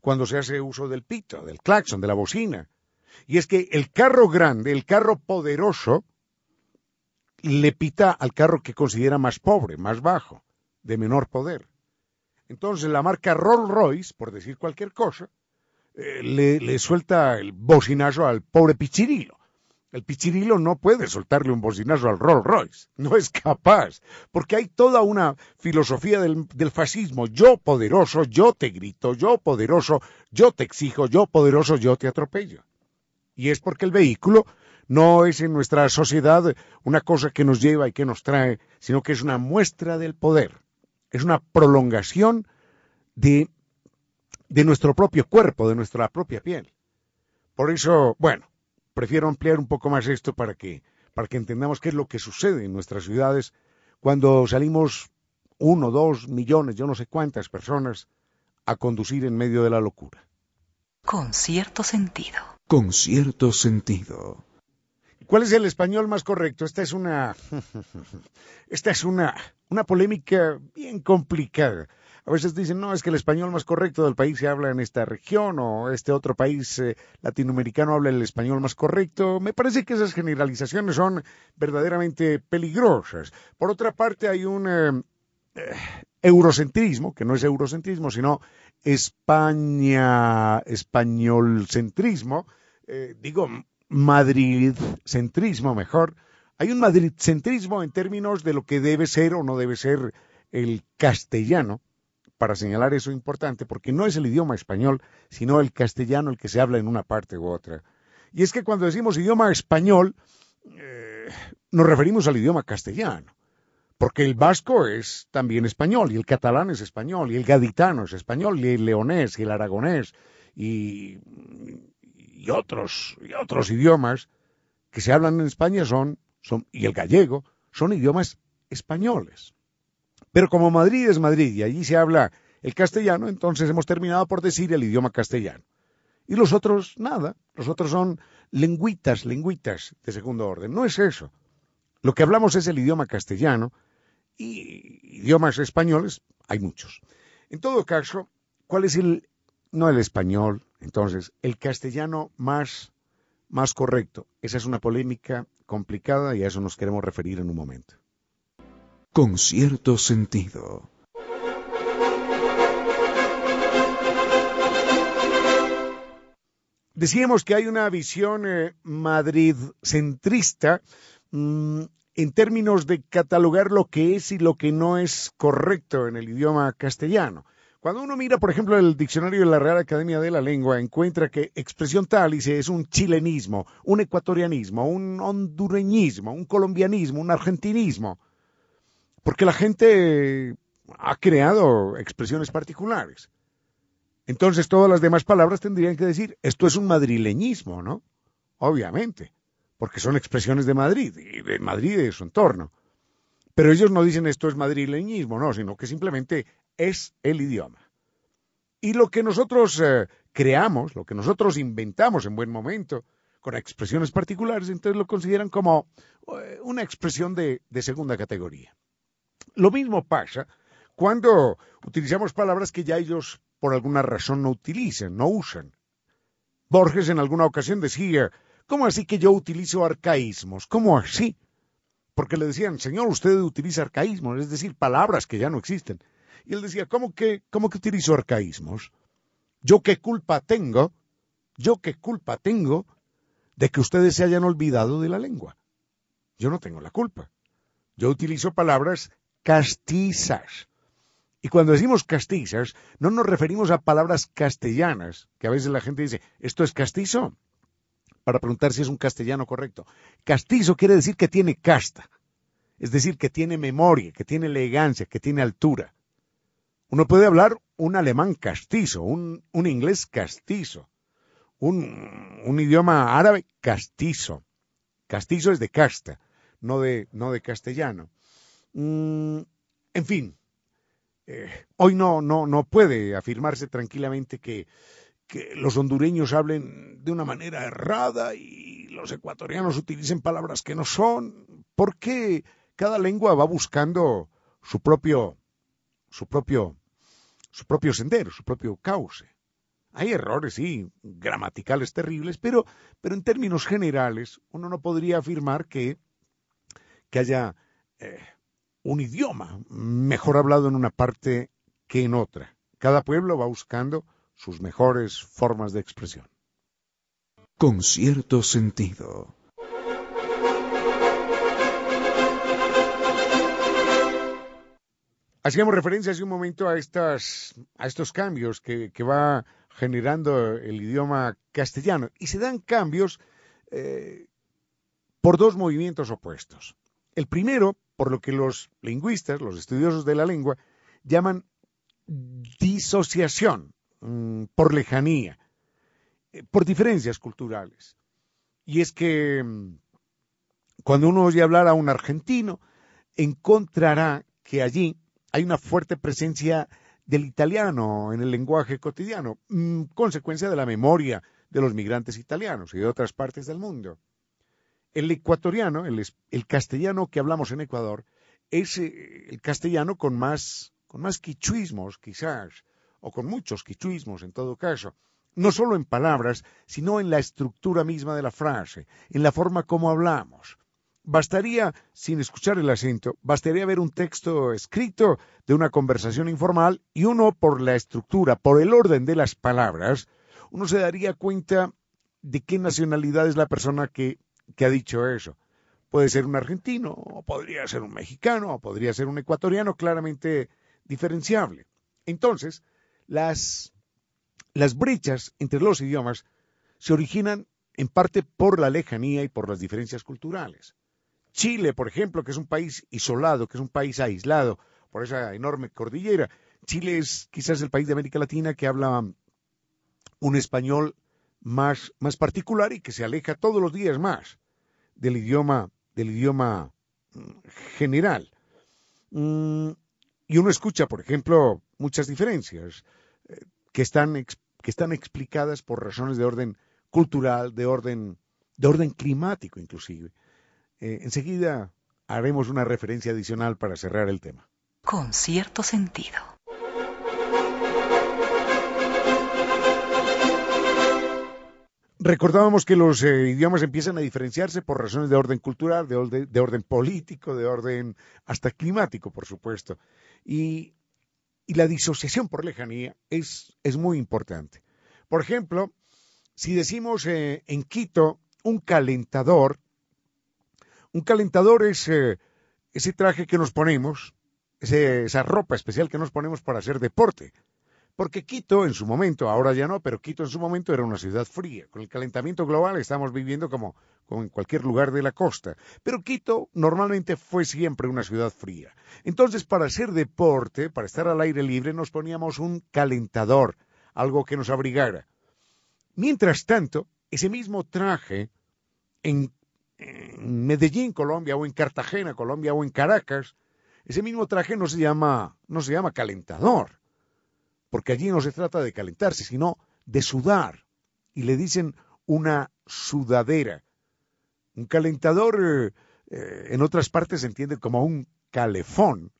cuando se hace uso del pito, del claxon, de la bocina. Y es que el carro grande, el carro poderoso, le pita al carro que considera más pobre, más bajo, de menor poder. Entonces la marca Rolls Royce, por decir cualquier cosa, eh, le, suelta el bocinazo al pobre Pichirilo. El Pichirilo no puede soltarle un bocinazo al Rolls Royce, no es capaz, porque hay toda una filosofía del, del fascismo. Yo poderoso, yo te grito, yo poderoso, yo te exijo, yo poderoso, yo te atropello. Y es porque el vehículo no es en nuestra sociedad una cosa que nos lleva y que nos trae, sino que es una muestra del poder, es una prolongación de de nuestro propio cuerpo, de nuestra propia piel. Por eso, bueno, prefiero ampliar un poco más esto para que, para que entendamos qué es lo que sucede en nuestras ciudades cuando salimos uno, dos millones, yo no sé cuántas personas a conducir en medio de la locura. Con cierto sentido. Con cierto sentido. ¿Cuál es el español más correcto? Esta es una. <laughs> Esta es una, una polémica bien complicada. A veces dicen, no, es que el español más correcto del país se habla en esta región o este otro país eh, latinoamericano habla el español más correcto. Me parece que esas generalizaciones son verdaderamente peligrosas. Por otra parte, hay un eh, eh, eurocentrismo, que no es eurocentrismo, sino España, españolcentrismo, digo, madridcentrismo mejor. Hay un madridcentrismo en términos de lo que debe ser o no debe ser el castellano para señalar eso importante, porque no es el idioma español, sino el castellano el que se habla en una parte u otra. Y es que cuando decimos idioma español, eh, nos referimos al idioma castellano, porque el vasco es también español, y el catalán es español, y el gaditano es español, y el leonés, y el aragonés, y, otros, y otros idiomas que se hablan en España son, y el gallego, son idiomas españoles. Pero como Madrid es Madrid y allí se habla el castellano, entonces hemos terminado por decir el idioma castellano. Y los otros, nada, los otros son lengüitas, lengüitas de segundo orden. No es eso. Lo que hablamos es el idioma castellano y idiomas españoles hay muchos. En todo caso, ¿cuál es el, no el español, entonces, el castellano más, más correcto? Esa es una polémica complicada y a eso nos queremos referir en un momento con cierto sentido. Decíamos que hay una visión eh, madrid-centrista mm, en términos de catalogar lo que es y lo que no es correcto en el idioma castellano. Cuando uno mira, por ejemplo, el diccionario de la Real Academia de la Lengua, encuentra que expresión tal es un chilenismo, un ecuatorianismo, un hondureñismo, un colombianismo, un argentinismo porque la gente ha creado expresiones particulares. Entonces todas las demás palabras tendrían que decir, esto es un madrileñismo, ¿no? Obviamente, porque son expresiones de Madrid y de Madrid y de su entorno. Pero ellos no dicen esto es madrileñismo, no, sino que simplemente es el idioma. Y lo que nosotros eh, creamos, lo que nosotros inventamos en buen momento, con expresiones particulares, entonces lo consideran como eh, una expresión de, de segunda categoría. Lo mismo pasa cuando utilizamos palabras que ya ellos por alguna razón no utilizan, no usan. Borges en alguna ocasión decía, ¿cómo así que yo utilizo arcaísmos? ¿Cómo así? Porque le decían, señor, usted utiliza arcaísmos, es decir, palabras que ya no existen. Y él decía, ¿cómo que, cómo que utilizo arcaísmos? ¿Yo qué culpa tengo? ¿Yo qué culpa tengo de que ustedes se hayan olvidado de la lengua? Yo no tengo la culpa. Yo utilizo palabras castizas. Y cuando decimos castizas, no nos referimos a palabras castellanas, que a veces la gente dice, ¿esto es castizo? Para preguntar si es un castellano correcto. Castizo quiere decir que tiene casta, es decir, que tiene memoria, que tiene elegancia, que tiene altura. Uno puede hablar un alemán castizo, un, inglés castizo, un, un, idioma árabe castizo. Castizo es de casta, no de, no de castellano. Mm, en fin, eh, hoy no, no, no puede afirmarse tranquilamente que, los hondureños hablen de una manera errada y los ecuatorianos utilicen palabras que no son, porque cada lengua va buscando su propio, su propio, su propio sendero, su propio cauce. Hay errores, sí, gramaticales terribles, pero, pero en términos generales uno no podría afirmar que, que haya eh, un idioma mejor hablado en una parte que en otra. Cada pueblo va buscando sus mejores formas de expresión. Con cierto sentido. Hacíamos referencia hace un momento a, estas, a estos cambios que, va generando el idioma castellano y se dan cambios eh, por dos movimientos opuestos. El primero, por lo que los lingüistas, los estudiosos de la lengua, llaman disociación, mm, por lejanía, eh, por diferencias culturales. Y es que mm, cuando uno oye hablar a un argentino, encontrará que allí hay una fuerte presencia del italiano en el lenguaje cotidiano, mm, consecuencia de la memoria de los migrantes italianos y de otras partes del mundo. El ecuatoriano, el, castellano que hablamos en Ecuador, es eh, el castellano con más, con más quichuismos, quizás, o con muchos quichuismos en todo caso, no solo en palabras, sino en la estructura misma de la frase, en la forma como hablamos. Bastaría, sin escuchar el acento, bastaría ver un texto escrito de una conversación informal y uno, por la estructura, por el orden de las palabras, uno se daría cuenta de qué nacionalidad es la persona que que ha dicho eso. Puede ser un argentino, o podría ser un mexicano, o podría ser un ecuatoriano, claramente diferenciable. Entonces, las, las brechas entre los idiomas se originan en parte por la lejanía y por las diferencias culturales. Chile, por ejemplo, que es un país isolado, que es un país aislado por esa enorme cordillera. Chile es quizás el país de América Latina que habla un español más, más particular y que se aleja todos los días más del idioma, del idioma mm, general. Mm, y uno escucha, por ejemplo, muchas diferencias eh, que, están, que están explicadas por razones de orden cultural, de orden, de orden climático inclusive. Eh, enseguida haremos una referencia adicional para cerrar el tema. Con cierto sentido. Recordábamos que los eh, idiomas empiezan a diferenciarse por razones de orden cultural, de orden, político, de orden hasta climático, por supuesto. Y, la disociación por lejanía es, muy importante. Por ejemplo, si decimos eh, en Quito un calentador, un calentador es eh, ese traje que nos ponemos, esa ropa especial que nos ponemos para hacer deporte. Porque Quito en su momento, ahora ya no, pero Quito en su momento era una ciudad fría. Con el calentamiento global estamos viviendo como, en cualquier lugar de la costa. Pero Quito normalmente fue siempre una ciudad fría. Entonces, para hacer deporte, para estar al aire libre, nos poníamos un calentador algo que nos abrigara. Mientras tanto, ese mismo traje en, Medellín, Colombia, o en Cartagena, Colombia, o en Caracas, ese mismo traje no se llama, no se llama calentador, porque allí no se trata de calentarse, sino de sudar. Y le dicen una sudadera. Un calentador eh, en otras partes se entiende como un calefón.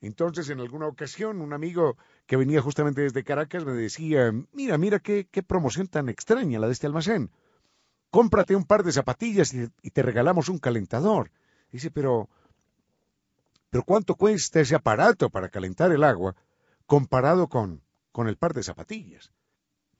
Entonces, en alguna ocasión, un amigo que venía justamente desde Caracas me decía, mira, mira qué, promoción tan extraña la de este almacén. Cómprate un par de zapatillas y, te regalamos un calentador. Dice, pero, pero ¿cuánto cuesta ese aparato para calentar el agua comparado con, con el par de zapatillas?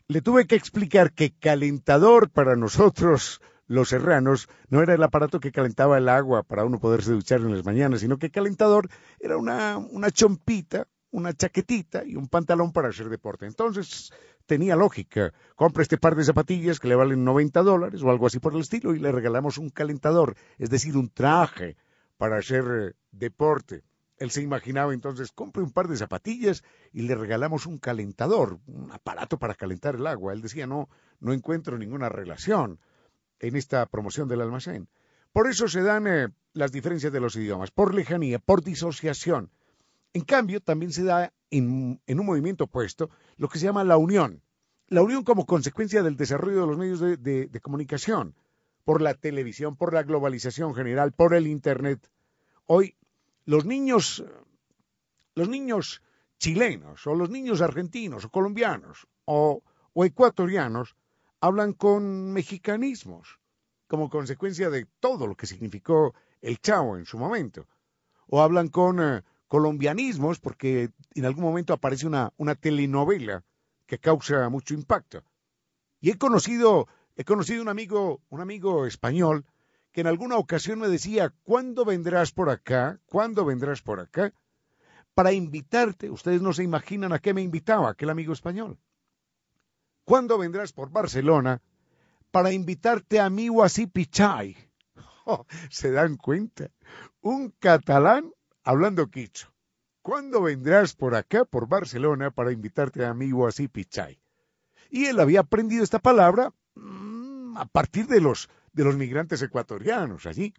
Le tuve que explicar que calentador para nosotros los serranos no era el aparato que calentaba el agua para uno poderse duchar en las mañanas, sino que calentador era una, una chompita, una chaquetita y un pantalón para hacer deporte. Entonces tenía lógica. Compra este par de zapatillas que le valen 90 dólares o algo así por el estilo y le regalamos un calentador, es decir, un traje para hacer eh, deporte. Él se imaginaba entonces, compre un par de zapatillas y le regalamos un calentador, un aparato para calentar el agua. Él decía, no, no encuentro ninguna relación en esta promoción del almacén. Por eso se dan eh, las diferencias de los idiomas, por lejanía, por disociación. En cambio, también se da en, un movimiento opuesto lo que se llama la unión. La unión como consecuencia del desarrollo de los medios de, de comunicación, por la televisión, por la globalización general, por el Internet. Hoy, los niños, los niños chilenos, o los niños argentinos, o colombianos, o, ecuatorianos, hablan con mexicanismos, como consecuencia de todo lo que significó el chavo en su momento. O hablan con eh, colombianismos, porque en algún momento aparece una, una telenovela que causa mucho impacto. Y he conocido, he conocido un amigo, un amigo español que en alguna ocasión me decía, ¿cuándo vendrás por acá? ¿Cuándo vendrás por acá? Para invitarte, ustedes no se imaginan a qué me invitaba aquel amigo español. ¿Cuándo vendrás por Barcelona para invitarte a mi Pichai? <laughs> Oh, ¿Se dan cuenta? Un catalán hablando quicho. ¿Cuándo vendrás por acá, por Barcelona, para invitarte a mi Pichai? Y él había aprendido esta palabra mm, a partir de los, de los migrantes ecuatorianos allí.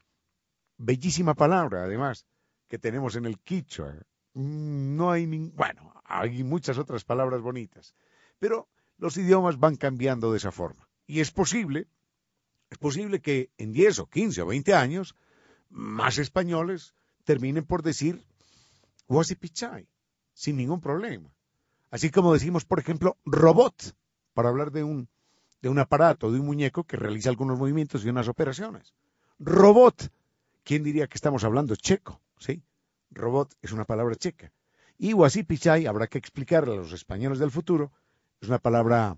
Bellísima palabra, además, que tenemos en el quicho. Mm, no hay, bueno, hay muchas otras palabras bonitas, pero los idiomas van cambiando de esa forma. Y es posible, es posible que en 10 o 15 o 20 años, más españoles terminen por decir Pichai, sin ningún problema. Así como decimos, por ejemplo, robot, para hablar de un, de un aparato, de un muñeco que realiza algunos movimientos y unas operaciones. Robot, ¿quién diría que estamos hablando checo? ¿Sí? Robot es una palabra checa. Y Pichai habrá que explicarle a los españoles del futuro es una palabra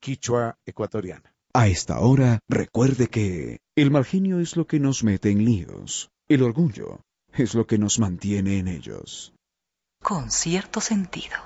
quichua ecuatoriana. A esta hora, recuerde que el mal genio es lo que nos mete en líos. El orgullo es lo que nos mantiene en ellos. Con cierto sentido.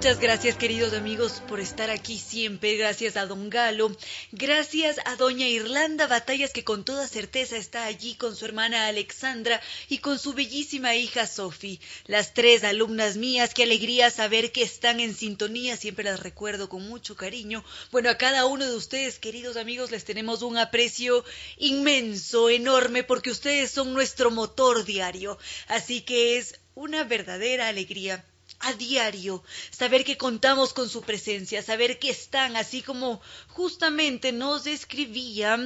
Muchas gracias queridos amigos por estar aquí siempre. Gracias a Don Galo. Gracias a Doña Irlanda Batallas que con toda certeza está allí con su hermana Alexandra y con su bellísima hija Sophie. Las tres alumnas mías, qué alegría saber que están en sintonía. Siempre las recuerdo con mucho cariño. Bueno, a cada uno de ustedes queridos amigos les tenemos un aprecio inmenso, enorme, porque ustedes son nuestro motor diario. Así que es una verdadera alegría a diario, saber que contamos con su presencia, saber que están, así como justamente nos describía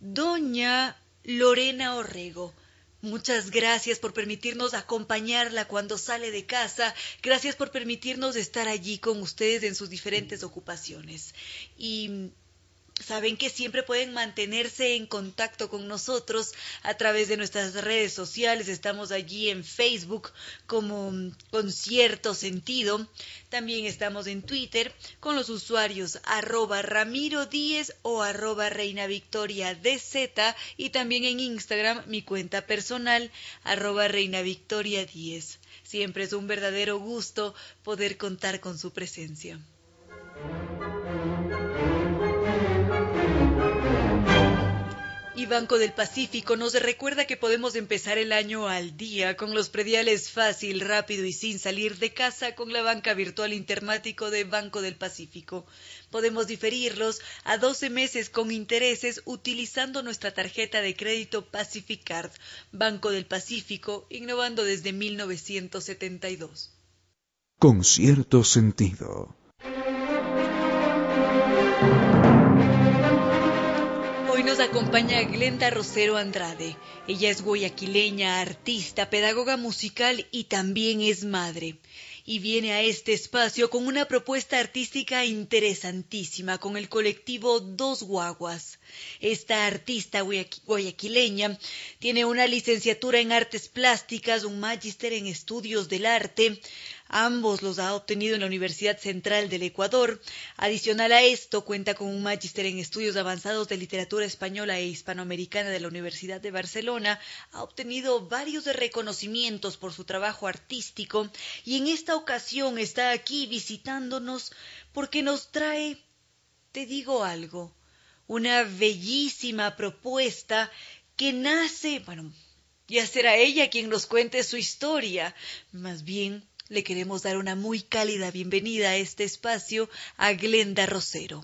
doña Lorena Orrego. Muchas gracias por permitirnos acompañarla cuando sale de casa. Gracias por permitirnos estar allí con ustedes en sus diferentes ocupaciones. Y Saben que siempre pueden mantenerse en contacto con nosotros a través de nuestras redes sociales. Estamos allí en Facebook como con cierto sentido. También estamos en Twitter con los usuarios arroba Ramiro Díez o arroba Reina Victoria DZ y también en Instagram mi cuenta personal arroba Reina Victoria Díez. Siempre es un verdadero gusto poder contar con su presencia. Banco del Pacífico nos recuerda que podemos empezar el año al día con los prediales fácil, rápido y sin salir de casa con la banca virtual intermático de Banco del Pacífico. Podemos diferirlos a 12 meses con intereses utilizando nuestra tarjeta de crédito Pacificard, Banco del Pacífico, innovando desde 1972. Con cierto sentido. Nos acompaña Glenda Rosero Andrade. Ella es guayaquileña, artista, pedagoga musical y también es madre. Y viene a este espacio con una propuesta artística interesantísima con el colectivo Dos Guaguas. Esta artista guayaquileña tiene una licenciatura en artes plásticas, un magíster en estudios del arte, Ambos los ha obtenido en la Universidad Central del Ecuador. Adicional a esto, cuenta con un magíster en estudios avanzados de literatura española e hispanoamericana de la Universidad de Barcelona. Ha obtenido varios reconocimientos por su trabajo artístico y en esta ocasión está aquí visitándonos porque nos trae, te digo algo, una bellísima propuesta que nace, bueno, ya será ella quien nos cuente su historia, más bien le queremos dar una muy cálida bienvenida a este espacio a Glenda Rosero.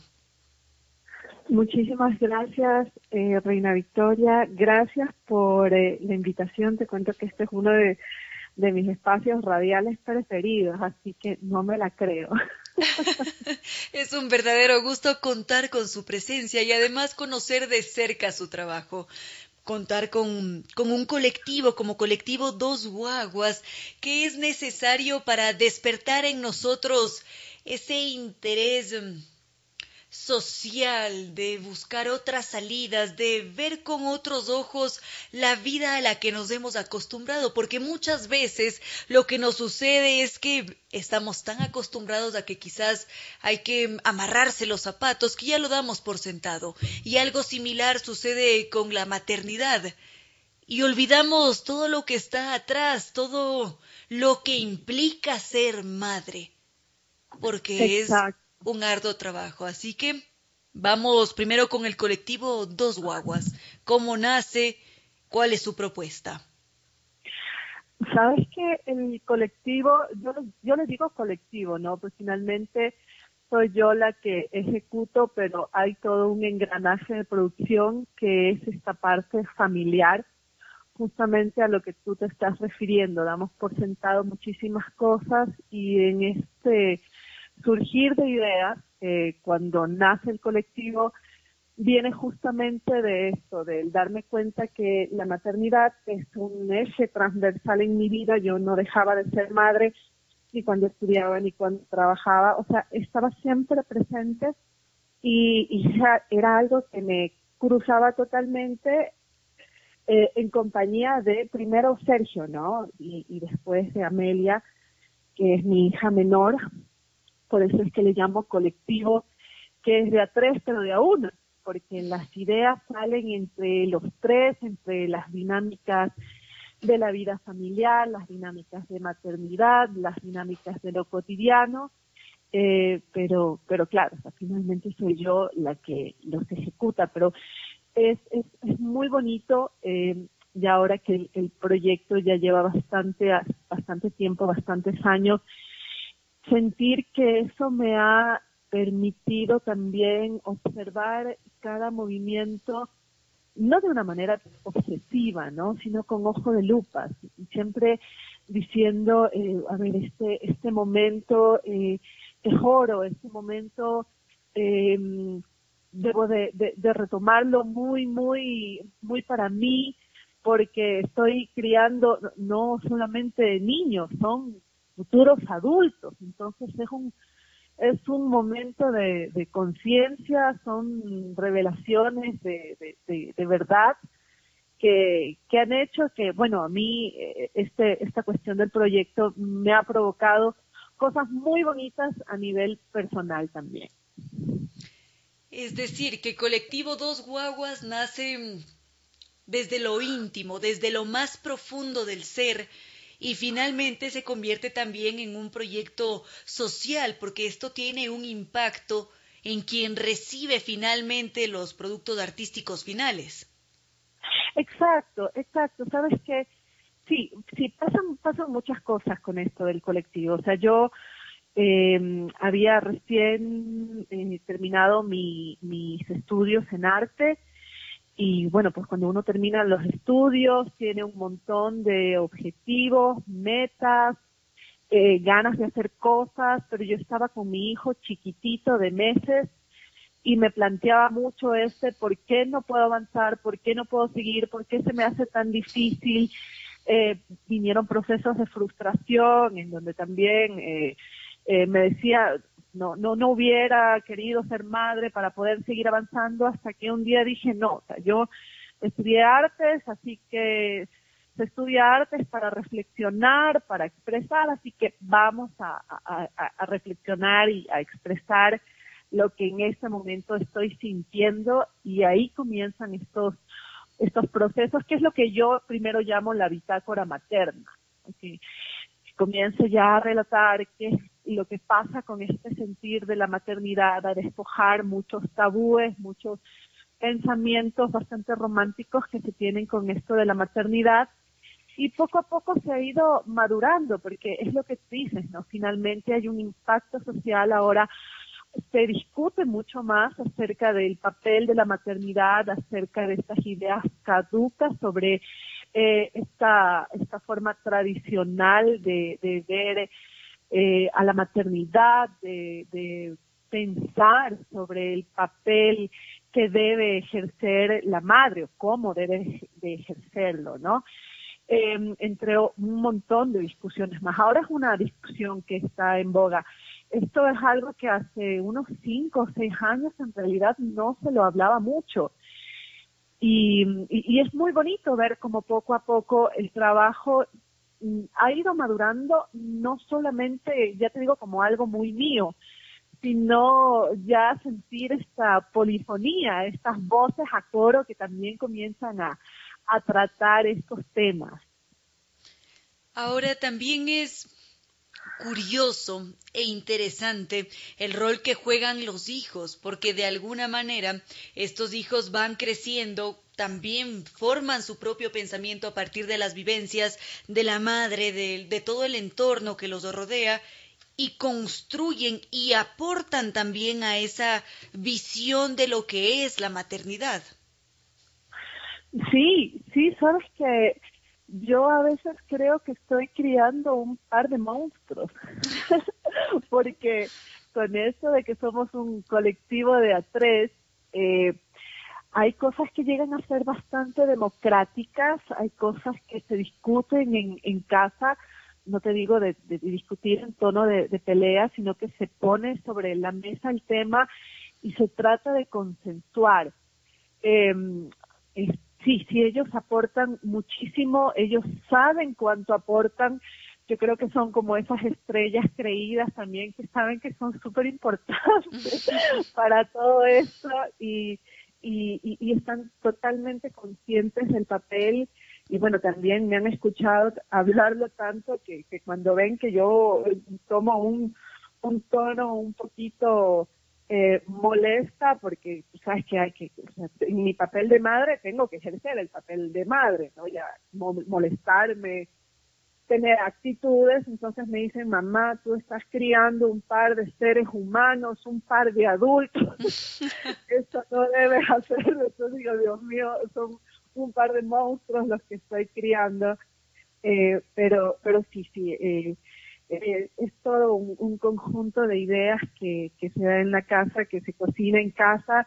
Muchísimas gracias, eh, Reina Victoria. Gracias por eh, la invitación. Te cuento que este es uno de, de mis espacios radiales preferidos, así que no me la creo. <laughs> es un verdadero gusto contar con su presencia y además conocer de cerca su trabajo contar con, con, un colectivo, como colectivo Dos Guaguas, que es necesario para despertar en nosotros ese interés social, de buscar otras salidas, de ver con otros ojos la vida a la que nos hemos acostumbrado, porque muchas veces lo que nos sucede es que estamos tan acostumbrados a que quizás hay que amarrarse los zapatos que ya lo damos por sentado. Y algo similar sucede con la maternidad. Y olvidamos todo lo que está atrás, todo lo que implica ser madre, porque es un arduo trabajo. Así que vamos primero con el colectivo Dos Guaguas. ¿Cómo nace? ¿Cuál es su propuesta? Sabes que el colectivo, yo, yo les digo colectivo, ¿no? Pues finalmente soy yo la que ejecuto, pero hay todo un engranaje de producción que es esta parte familiar, justamente a lo que tú te estás refiriendo. Damos por sentado muchísimas cosas y en este surgir de ideas, eh, cuando nace el colectivo, viene justamente de esto, del darme cuenta que la maternidad es un eje transversal en mi vida. Yo no dejaba de ser madre ni cuando estudiaba ni cuando trabajaba, o sea, estaba siempre presente y, era algo que me cruzaba totalmente eh, en compañía de primero Sergio, ¿no? Y, y después de Amelia, que es mi hija menor, por eso es que le llamo colectivo, que es de a tres, pero de a uno, porque las ideas salen entre los tres, entre las dinámicas de la vida familiar, las dinámicas de maternidad, las dinámicas de lo cotidiano, eh, pero, pero claro, finalmente soy yo la que los ejecuta, pero es, es, es muy bonito, eh, y ahora que el, el, proyecto ya lleva bastante, bastante tiempo, bastantes años, sentir que eso me ha permitido también observar cada movimiento no de una manera obsesiva, ¿no? sino con ojo de lupa, siempre diciendo, eh, a ver, este, este momento eh, es oro, este momento eh, debo de, de, de, retomarlo muy, muy, muy para mí, porque estoy criando no solamente niños, son futuros adultos. Entonces es un, es un momento de, conciencia, son revelaciones de, de, de, verdad que, que han hecho que, bueno, a mí eh, este, esta cuestión del proyecto me ha provocado cosas muy bonitas a nivel personal también. Es decir, que Colectivo Dos Guaguas nace desde lo íntimo, desde lo más profundo del ser, y finalmente se convierte también en un proyecto social porque esto tiene un impacto en quien recibe finalmente los productos artísticos finales. Exacto, exacto. Sabes que sí, sí pasan pasan muchas cosas con esto del colectivo. O sea, yo eh, había recién eh, terminado mi, mis estudios en arte y bueno, pues cuando uno termina los estudios tiene un montón de objetivos, metas, eh, ganas de hacer cosas, pero yo estaba con mi hijo chiquitito de meses y me planteaba mucho ese por qué no puedo avanzar, por qué no puedo seguir, por qué se me hace tan difícil. Eh, vinieron procesos de frustración en donde también eh, eh, me decía, no, no, no hubiera querido ser madre para poder seguir avanzando hasta que un día dije, no, o sea, yo estudié artes, así que se estudia artes para reflexionar, para expresar, así que vamos a, a, a, reflexionar y a expresar lo que en este momento estoy sintiendo y ahí comienzan estos estos procesos, que es lo que yo primero llamo la bitácora materna. ¿okay? Comienzo ya a relatar qué lo que pasa con este sentir de la maternidad, a despojar muchos tabúes, muchos pensamientos bastante románticos que se tienen con esto de la maternidad y poco a poco se ha ido madurando porque es lo que dices, ¿no? Finalmente hay un impacto social ahora se discute mucho más acerca del papel de la maternidad, acerca de estas ideas caducas sobre eh, esta, esta forma tradicional de, de ver eh, a la maternidad, de, pensar sobre el papel que debe ejercer la madre o cómo debe de ejercerlo, ¿no? Eh, entre un montón de discusiones más. Ahora es una discusión que está en boga. Esto es algo que hace unos cinco o seis años en realidad no se lo hablaba mucho. Y, y, y es muy bonito ver como poco a poco el trabajo ha ido madurando no solamente, ya te digo, como algo muy mío, sino ya sentir esta polifonía, estas voces a coro que también comienzan a, a tratar estos temas. Ahora también es curioso e interesante el rol que juegan los hijos, porque de alguna manera estos hijos van creciendo, también forman su propio pensamiento a partir de las vivencias de la madre, de, todo el entorno que los rodea, y construyen y aportan también a esa visión de lo que es la maternidad. Sí, sí, sabes que yo a veces creo que estoy criando un par de monstruos, <laughs> porque con eso de que somos un colectivo de a tres, eh, hay cosas que llegan a ser bastante democráticas, hay cosas que se discuten en, en casa, no te digo de, discutir en tono de, pelea, sino que se pone sobre la mesa el tema y se trata de consensuar. Eh, sí, sí, ellos aportan muchísimo, ellos saben cuánto aportan. Yo creo que son como esas estrellas creídas también que saben que son súper importantes <laughs> para todo esto y, y, y, están totalmente conscientes del papel y bueno, también me han escuchado hablarlo tanto que, que cuando ven que yo tomo un, un tono un poquito eh, molesta porque sabes que hay que, en mi papel de madre tengo que ejercer el papel de madre, ¿no? Ya molestarme, tener actitudes, entonces me dicen, mamá, tú estás criando un par de seres humanos, un par de adultos, <laughs> esto no debes hacerlo, entonces digo, Dios mío, son un par de monstruos los que estoy criando, eh, pero, pero sí, sí, eh, eh, es todo un, conjunto de ideas que, se da en la casa, que se cocina en casa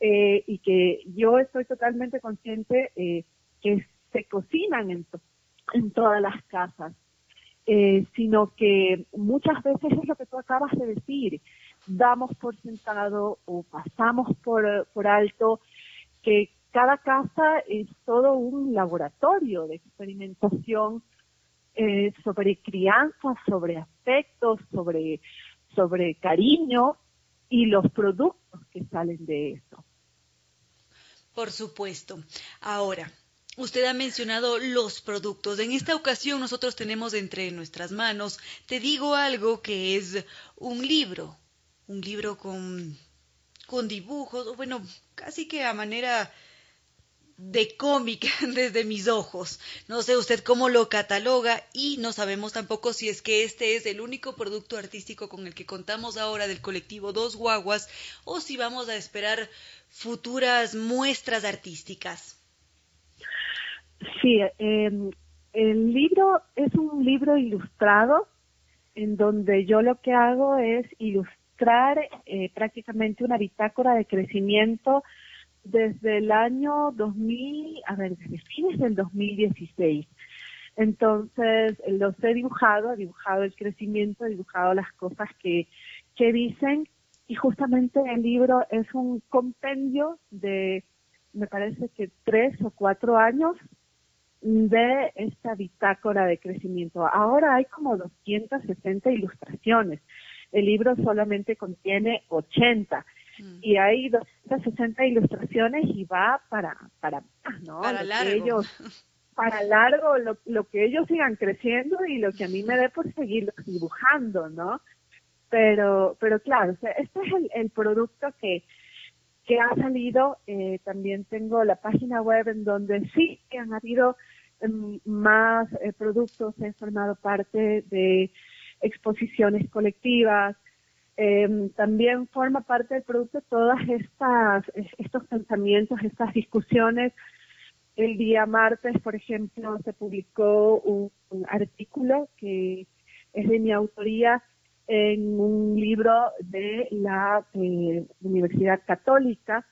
eh, y que yo estoy totalmente consciente eh, que se cocinan en, todas las casas, sino que muchas veces es lo que tú acabas de decir, damos por sentado o pasamos por, por alto que cada casa es todo un laboratorio de experimentación eh, sobre crianza, sobre afectos, sobre, sobre cariño y los productos que salen de eso. Por supuesto. Ahora, Usted ha mencionado los productos. En esta ocasión nosotros tenemos entre nuestras manos, te digo algo que es un libro, un libro con, con dibujos, bueno, casi que a manera de cómic <laughs> desde mis ojos. No sé usted cómo lo cataloga y no sabemos tampoco si es que este es el único producto artístico con el que contamos ahora del colectivo Dos Guaguas o si vamos a esperar futuras muestras artísticas. Sí, em, el libro es un libro ilustrado en donde yo lo que hago es ilustrar eh, prácticamente una bitácora de crecimiento desde el año 2000, a ver, desde fines del 2016. Entonces, los he dibujado, he dibujado el crecimiento, he dibujado las cosas que, que dicen y justamente el libro es un compendio de, me parece que tres o cuatro años de esta bitácora de crecimiento. Ahora hay como 260 ilustraciones. El libro solamente contiene 80 mm. y hay 260 ilustraciones y va para para ¿no? Para largo. para largo lo, lo que ellos sigan creciendo y lo que a mí me dé por seguir dibujando, ¿no? Pero pero claro, este es el, el producto que que ha salido. Eh, también tengo la página web en donde sí que han habido em, más eh, productos, he formado parte de exposiciones colectivas. Em, también forma parte del producto todas estas estos pensamientos, estas discusiones. El día martes, por ejemplo, se publicó un artículo que es de mi autoría en un libro de la eh, Universidad Católica,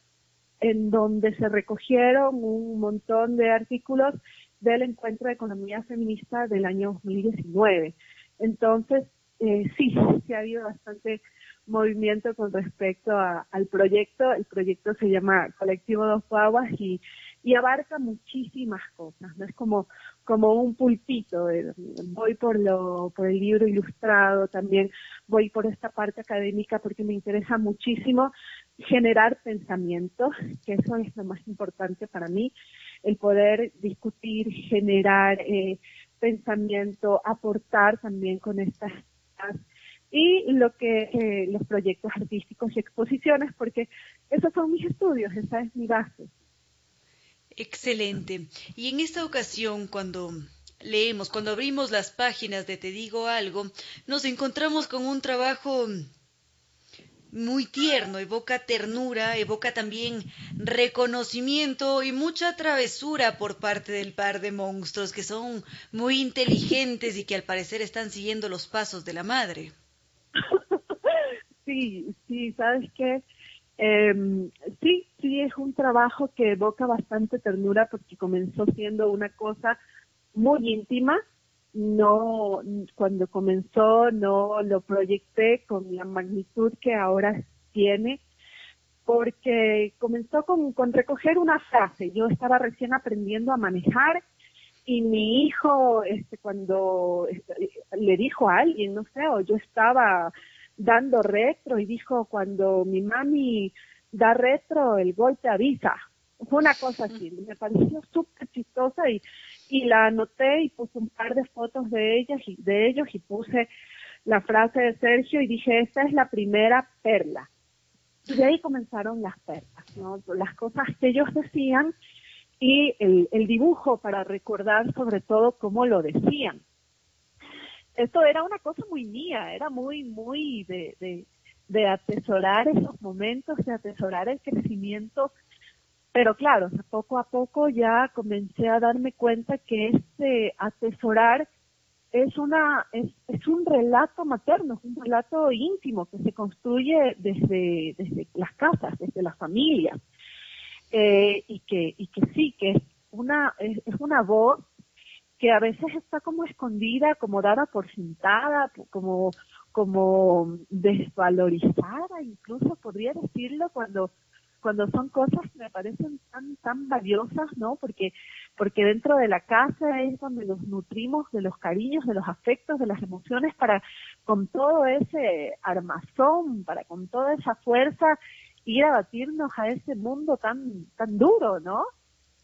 en donde se recogieron un montón de artículos del encuentro de economía feminista del año 2019. Entonces, eh, sí, sí ha habido bastante movimiento con respecto al proyecto. El proyecto se llama Colectivo Dos Aguas y y abarca muchísimas cosas, no es como como un pulpito, voy por lo por el libro ilustrado, también voy por esta parte académica porque me interesa muchísimo generar pensamientos, que eso es lo más importante para mí, el poder discutir, generar eh, pensamiento, aportar también con estas y lo que eh, los proyectos artísticos y exposiciones, porque esos son mis estudios, esa es mi base. Excelente. Y en esta ocasión, cuando leemos, cuando abrimos las páginas de Te digo algo, nos encontramos con un trabajo muy tierno, evoca ternura, evoca también reconocimiento y mucha travesura por parte del par de monstruos que son muy inteligentes y que al parecer están siguiendo los pasos de la madre. Sí, sí, ¿sabes qué? Eh, sí, sí, es un trabajo que evoca bastante ternura porque comenzó siendo una cosa muy íntima. No, cuando comenzó no lo proyecté con la magnitud que ahora tiene, porque comenzó con, con recoger una frase. Yo estaba recién aprendiendo a manejar y mi hijo, este, cuando este, le dijo a alguien, no sé, o yo estaba dando retro y dijo cuando mi mami da retro el golpe avisa. Fue una cosa así, me pareció súper chistosa y, y la anoté y puse un par de fotos de ellas y de ellos y puse la frase de Sergio y dije, esta es la primera perla. Y de ahí comenzaron las perlas, ¿no? Las cosas que ellos decían y el, el dibujo para recordar sobre todo cómo lo decían esto era una cosa muy mía, era muy, muy de, de, atesorar esos momentos, de atesorar el crecimiento. Pero claro, poco a poco ya comencé a darme cuenta que este atesorar es una es, es un relato materno, es un relato íntimo que se construye desde, desde las casas, desde las familias. Eh, y que y que sí, que es una es una voz que a veces está como escondida, como dada por sentada, como, como desvalorizada, incluso podría decirlo cuando cuando son cosas que me parecen tan tan valiosas, ¿no? Porque porque dentro de la casa es donde nos nutrimos de los cariños, de los afectos, de las emociones para con todo ese armazón, para con toda esa fuerza ir a batirnos a ese mundo tan tan duro, ¿no?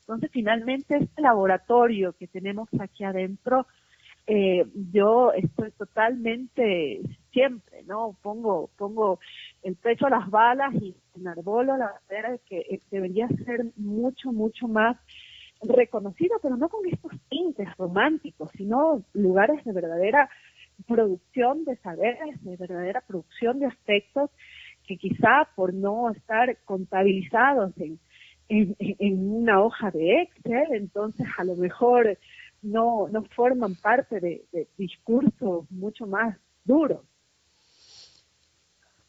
Entonces, finalmente, este laboratorio que tenemos aquí adentro eh, yo estoy totalmente siempre, ¿no? Pongo, pongo el pecho a las balas y enarbolo la bandera que eh, debería ser mucho, mucho más reconocido, pero no con estos tintes románticos, sino lugares de verdadera producción de saberes, de verdadera producción de aspectos que quizá por no estar contabilizados en, en, una hoja de Excel, entonces a lo mejor no, no forman parte de, de discursos mucho más duros.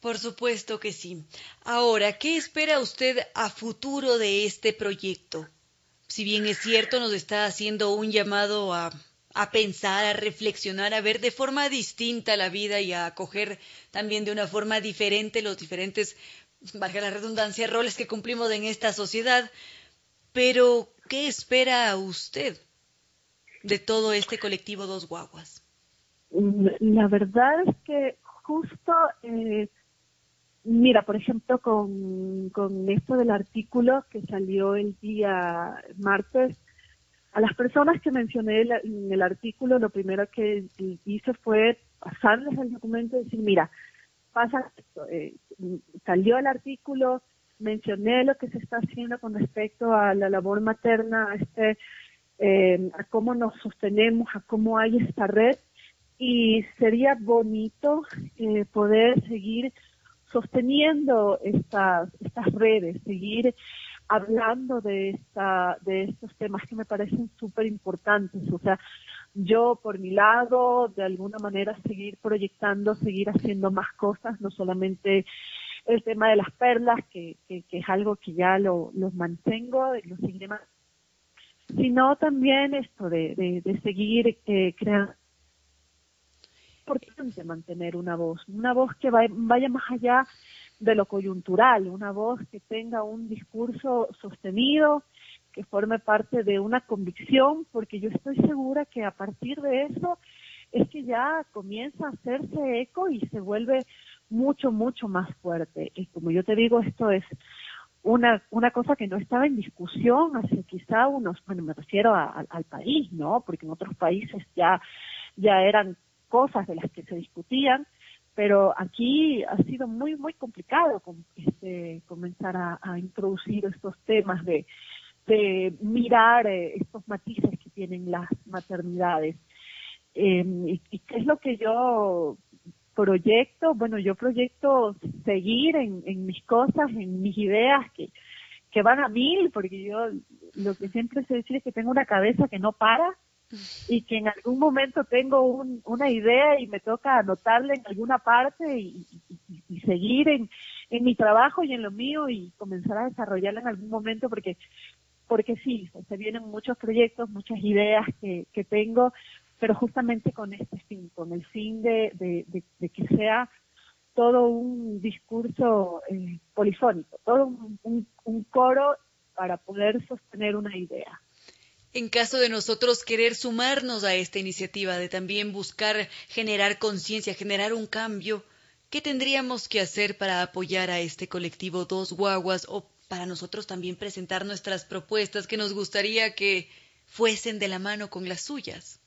Por supuesto que sí. Ahora, ¿qué espera usted a futuro de este proyecto? Si bien es cierto, nos está haciendo un llamado a, a pensar, a reflexionar, a ver de forma distinta la vida y a acoger también de una forma diferente los diferentes, valga la redundancia, roles que cumplimos en esta sociedad. Pero, ¿qué espera usted de todo este colectivo Dos Guaguas? La verdad es que justo eh, Mira, por ejemplo, con, con esto del artículo que salió el día martes, a las personas que mencioné en el artículo, lo primero que hice fue pasarles el documento y decir, mira, pasa eh, salió el artículo, mencioné lo que se está haciendo con respecto a la labor materna, a, este, eh, a cómo nos sostenemos, a cómo hay esta red, y sería bonito eh, poder seguir sosteniendo estas, estas redes, seguir hablando de esta, de estos temas que me parecen súper importantes. O sea, yo por mi lado, de alguna manera seguir proyectando, seguir haciendo más cosas, no solamente el tema de las perlas, que, que, es algo que ya lo, los mantengo, lo seguiré sino también esto de seguir eh, creando importante mantener una voz, una voz que vaya más allá de lo coyuntural, una voz que tenga un discurso sostenido, que forme parte de una convicción, porque yo estoy segura que a partir de eso es que ya comienza a hacerse eco y se vuelve mucho, mucho más fuerte. Y como yo te digo, esto es una, una cosa que no estaba en discusión hace quizá unos, bueno, me refiero al país, ¿no? Porque en otros países ya, ya eran cosas de las que se discutían, pero aquí ha sido muy, muy complicado este, comenzar a, introducir estos temas de, de mirar eh, estos matices que tienen las maternidades. Em, y, qué es lo que yo proyecto? Bueno, yo proyecto seguir en, en mis cosas, en mis ideas que, que van a mil, porque yo lo que siempre sé decir es que tengo una cabeza que no para, y que en algún momento tengo una idea y me toca anotarla en alguna parte y, seguir en, en, mi trabajo y en lo mío y comenzar a desarrollarla en algún momento porque porque sí, se vienen muchos proyectos, muchas ideas que, que tengo, pero justamente con este fin, con el fin de, de, que sea todo un discurso eh, polifónico, todo un, un coro para poder sostener una idea. En caso de nosotros querer sumarnos a esta iniciativa de también buscar generar conciencia, generar un cambio, ¿qué tendríamos que hacer para apoyar a este colectivo Dos Guaguas o para nosotros también presentar nuestras propuestas que nos gustaría que fuesen de la mano con las suyas?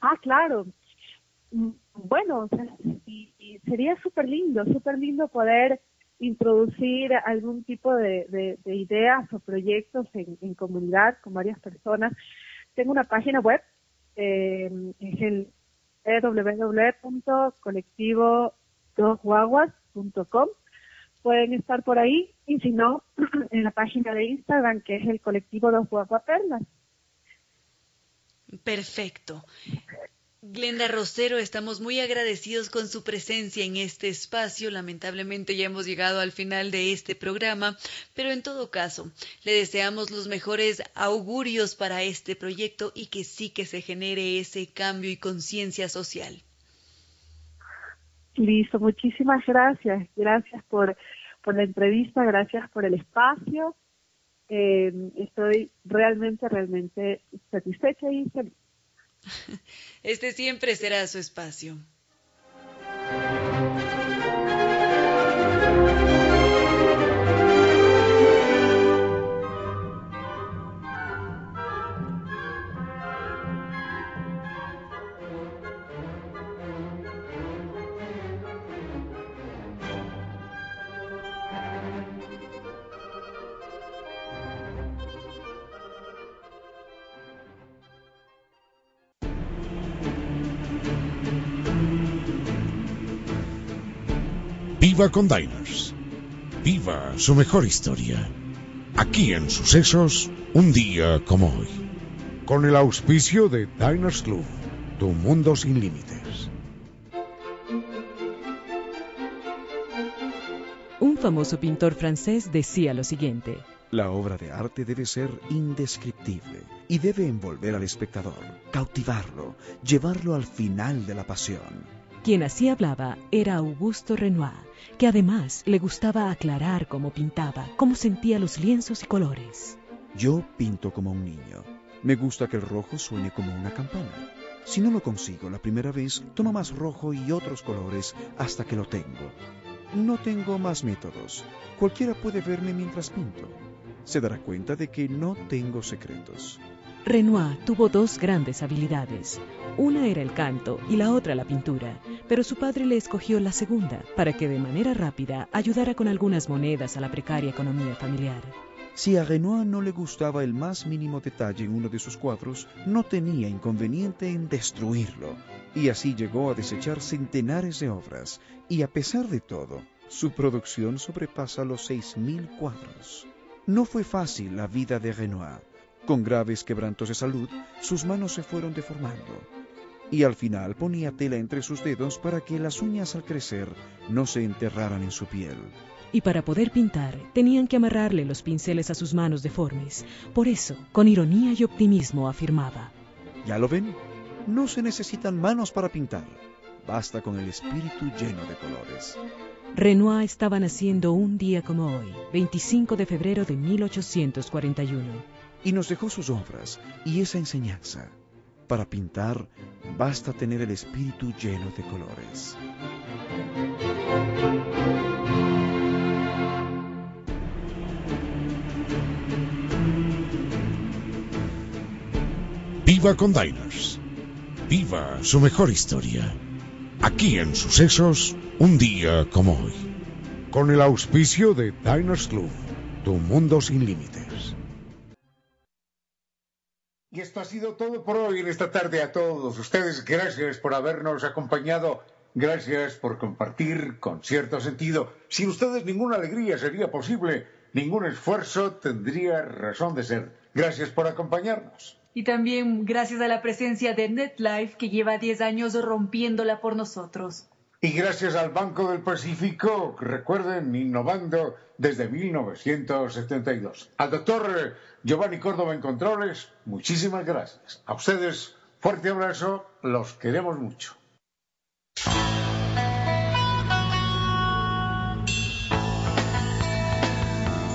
Ah, claro. Mm, bueno, sería súper lindo, súper lindo poder introducir algún tipo de, ideas o proyectos en, comunidad con varias personas. Tengo una página web, eh, es el www.colectivo2guaguas.com. Pueden estar por ahí y si no, <clears throat> en la página de Instagram que es el colectivo Dos Guaguaperlas. Perfecto. Glenda Rosero, estamos muy agradecidos con su presencia en este espacio. Lamentablemente ya hemos llegado al final de este programa, pero en todo caso, le deseamos los mejores augurios para este proyecto y que sí que se genere ese cambio y conciencia social. Listo, muchísimas gracias. Gracias por, por la entrevista, gracias por el espacio. Eh, estoy realmente, realmente satisfecha y feliz. <laughs> Este siempre será su espacio. Viva con Diners. Viva su mejor historia. Aquí en Sucesos, un día como hoy. Con el auspicio de Diners Club, tu mundo sin límites. Un famoso pintor francés decía lo siguiente. La obra de arte debe ser indescriptible y debe envolver al espectador, cautivarlo, llevarlo al final de la pasión. Quien así hablaba era Augusto Renoir, que además le gustaba aclarar cómo pintaba, cómo sentía los lienzos y colores. Yo pinto como un niño. Me gusta que el rojo suene como una campana. Si no lo consigo la primera vez, tomo más rojo y otros colores hasta que lo tengo. No tengo más métodos. Cualquiera puede verme mientras pinto. Se dará cuenta de que no tengo secretos. Renoir tuvo dos grandes habilidades. Una era el canto y la otra la pintura, pero su padre le escogió la segunda para que de manera rápida ayudara con algunas monedas a la precaria economía familiar. Si a Renoir no le gustaba el más mínimo detalle en uno de sus cuadros, no tenía inconveniente en destruirlo, y así llegó a desechar centenares de obras, y a pesar de todo, su producción sobrepasa los 6.000 cuadros. No fue fácil la vida de Renoir con graves quebrantos de salud, sus manos se fueron deformando y al final ponía tela entre sus dedos para que las uñas al crecer no se enterraran en su piel. Y para poder pintar, tenían que amarrarle los pinceles a sus manos deformes. Por eso, con ironía y optimismo, afirmaba. ¿Ya lo ven? No se necesitan manos para pintar. Basta con el espíritu lleno de colores. Renoir estaba naciendo un día como hoy, 25 de febrero de 1841 y nos dejó sus obras y esa enseñanza. Para pintar basta tener el espíritu lleno de colores. Viva con Diners. Viva su mejor historia. Aquí en Sucesos, un día como hoy. Con el auspicio de Diners Club, tu mundo sin límites. Y esto ha sido todo por hoy en esta tarde a todos ustedes. Gracias por habernos acompañado. Gracias por compartir con cierto sentido. Sin ustedes ninguna alegría sería posible, ningún esfuerzo tendría razón de ser. Gracias por acompañarnos. Y también gracias a la presencia de NetLife que lleva 10 años rompiéndola por nosotros. Y gracias al Banco del Pacífico, recuerden, innovando desde 1972. Al doctor Giovanni Córdoba en Controles, muchísimas gracias. A ustedes, fuerte abrazo, los queremos mucho.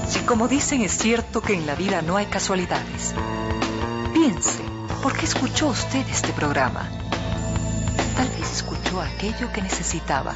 Si como dicen es cierto que en la vida no hay casualidades, piense, ¿por qué escuchó usted este programa? Tal vez escuchó aquello que necesitaba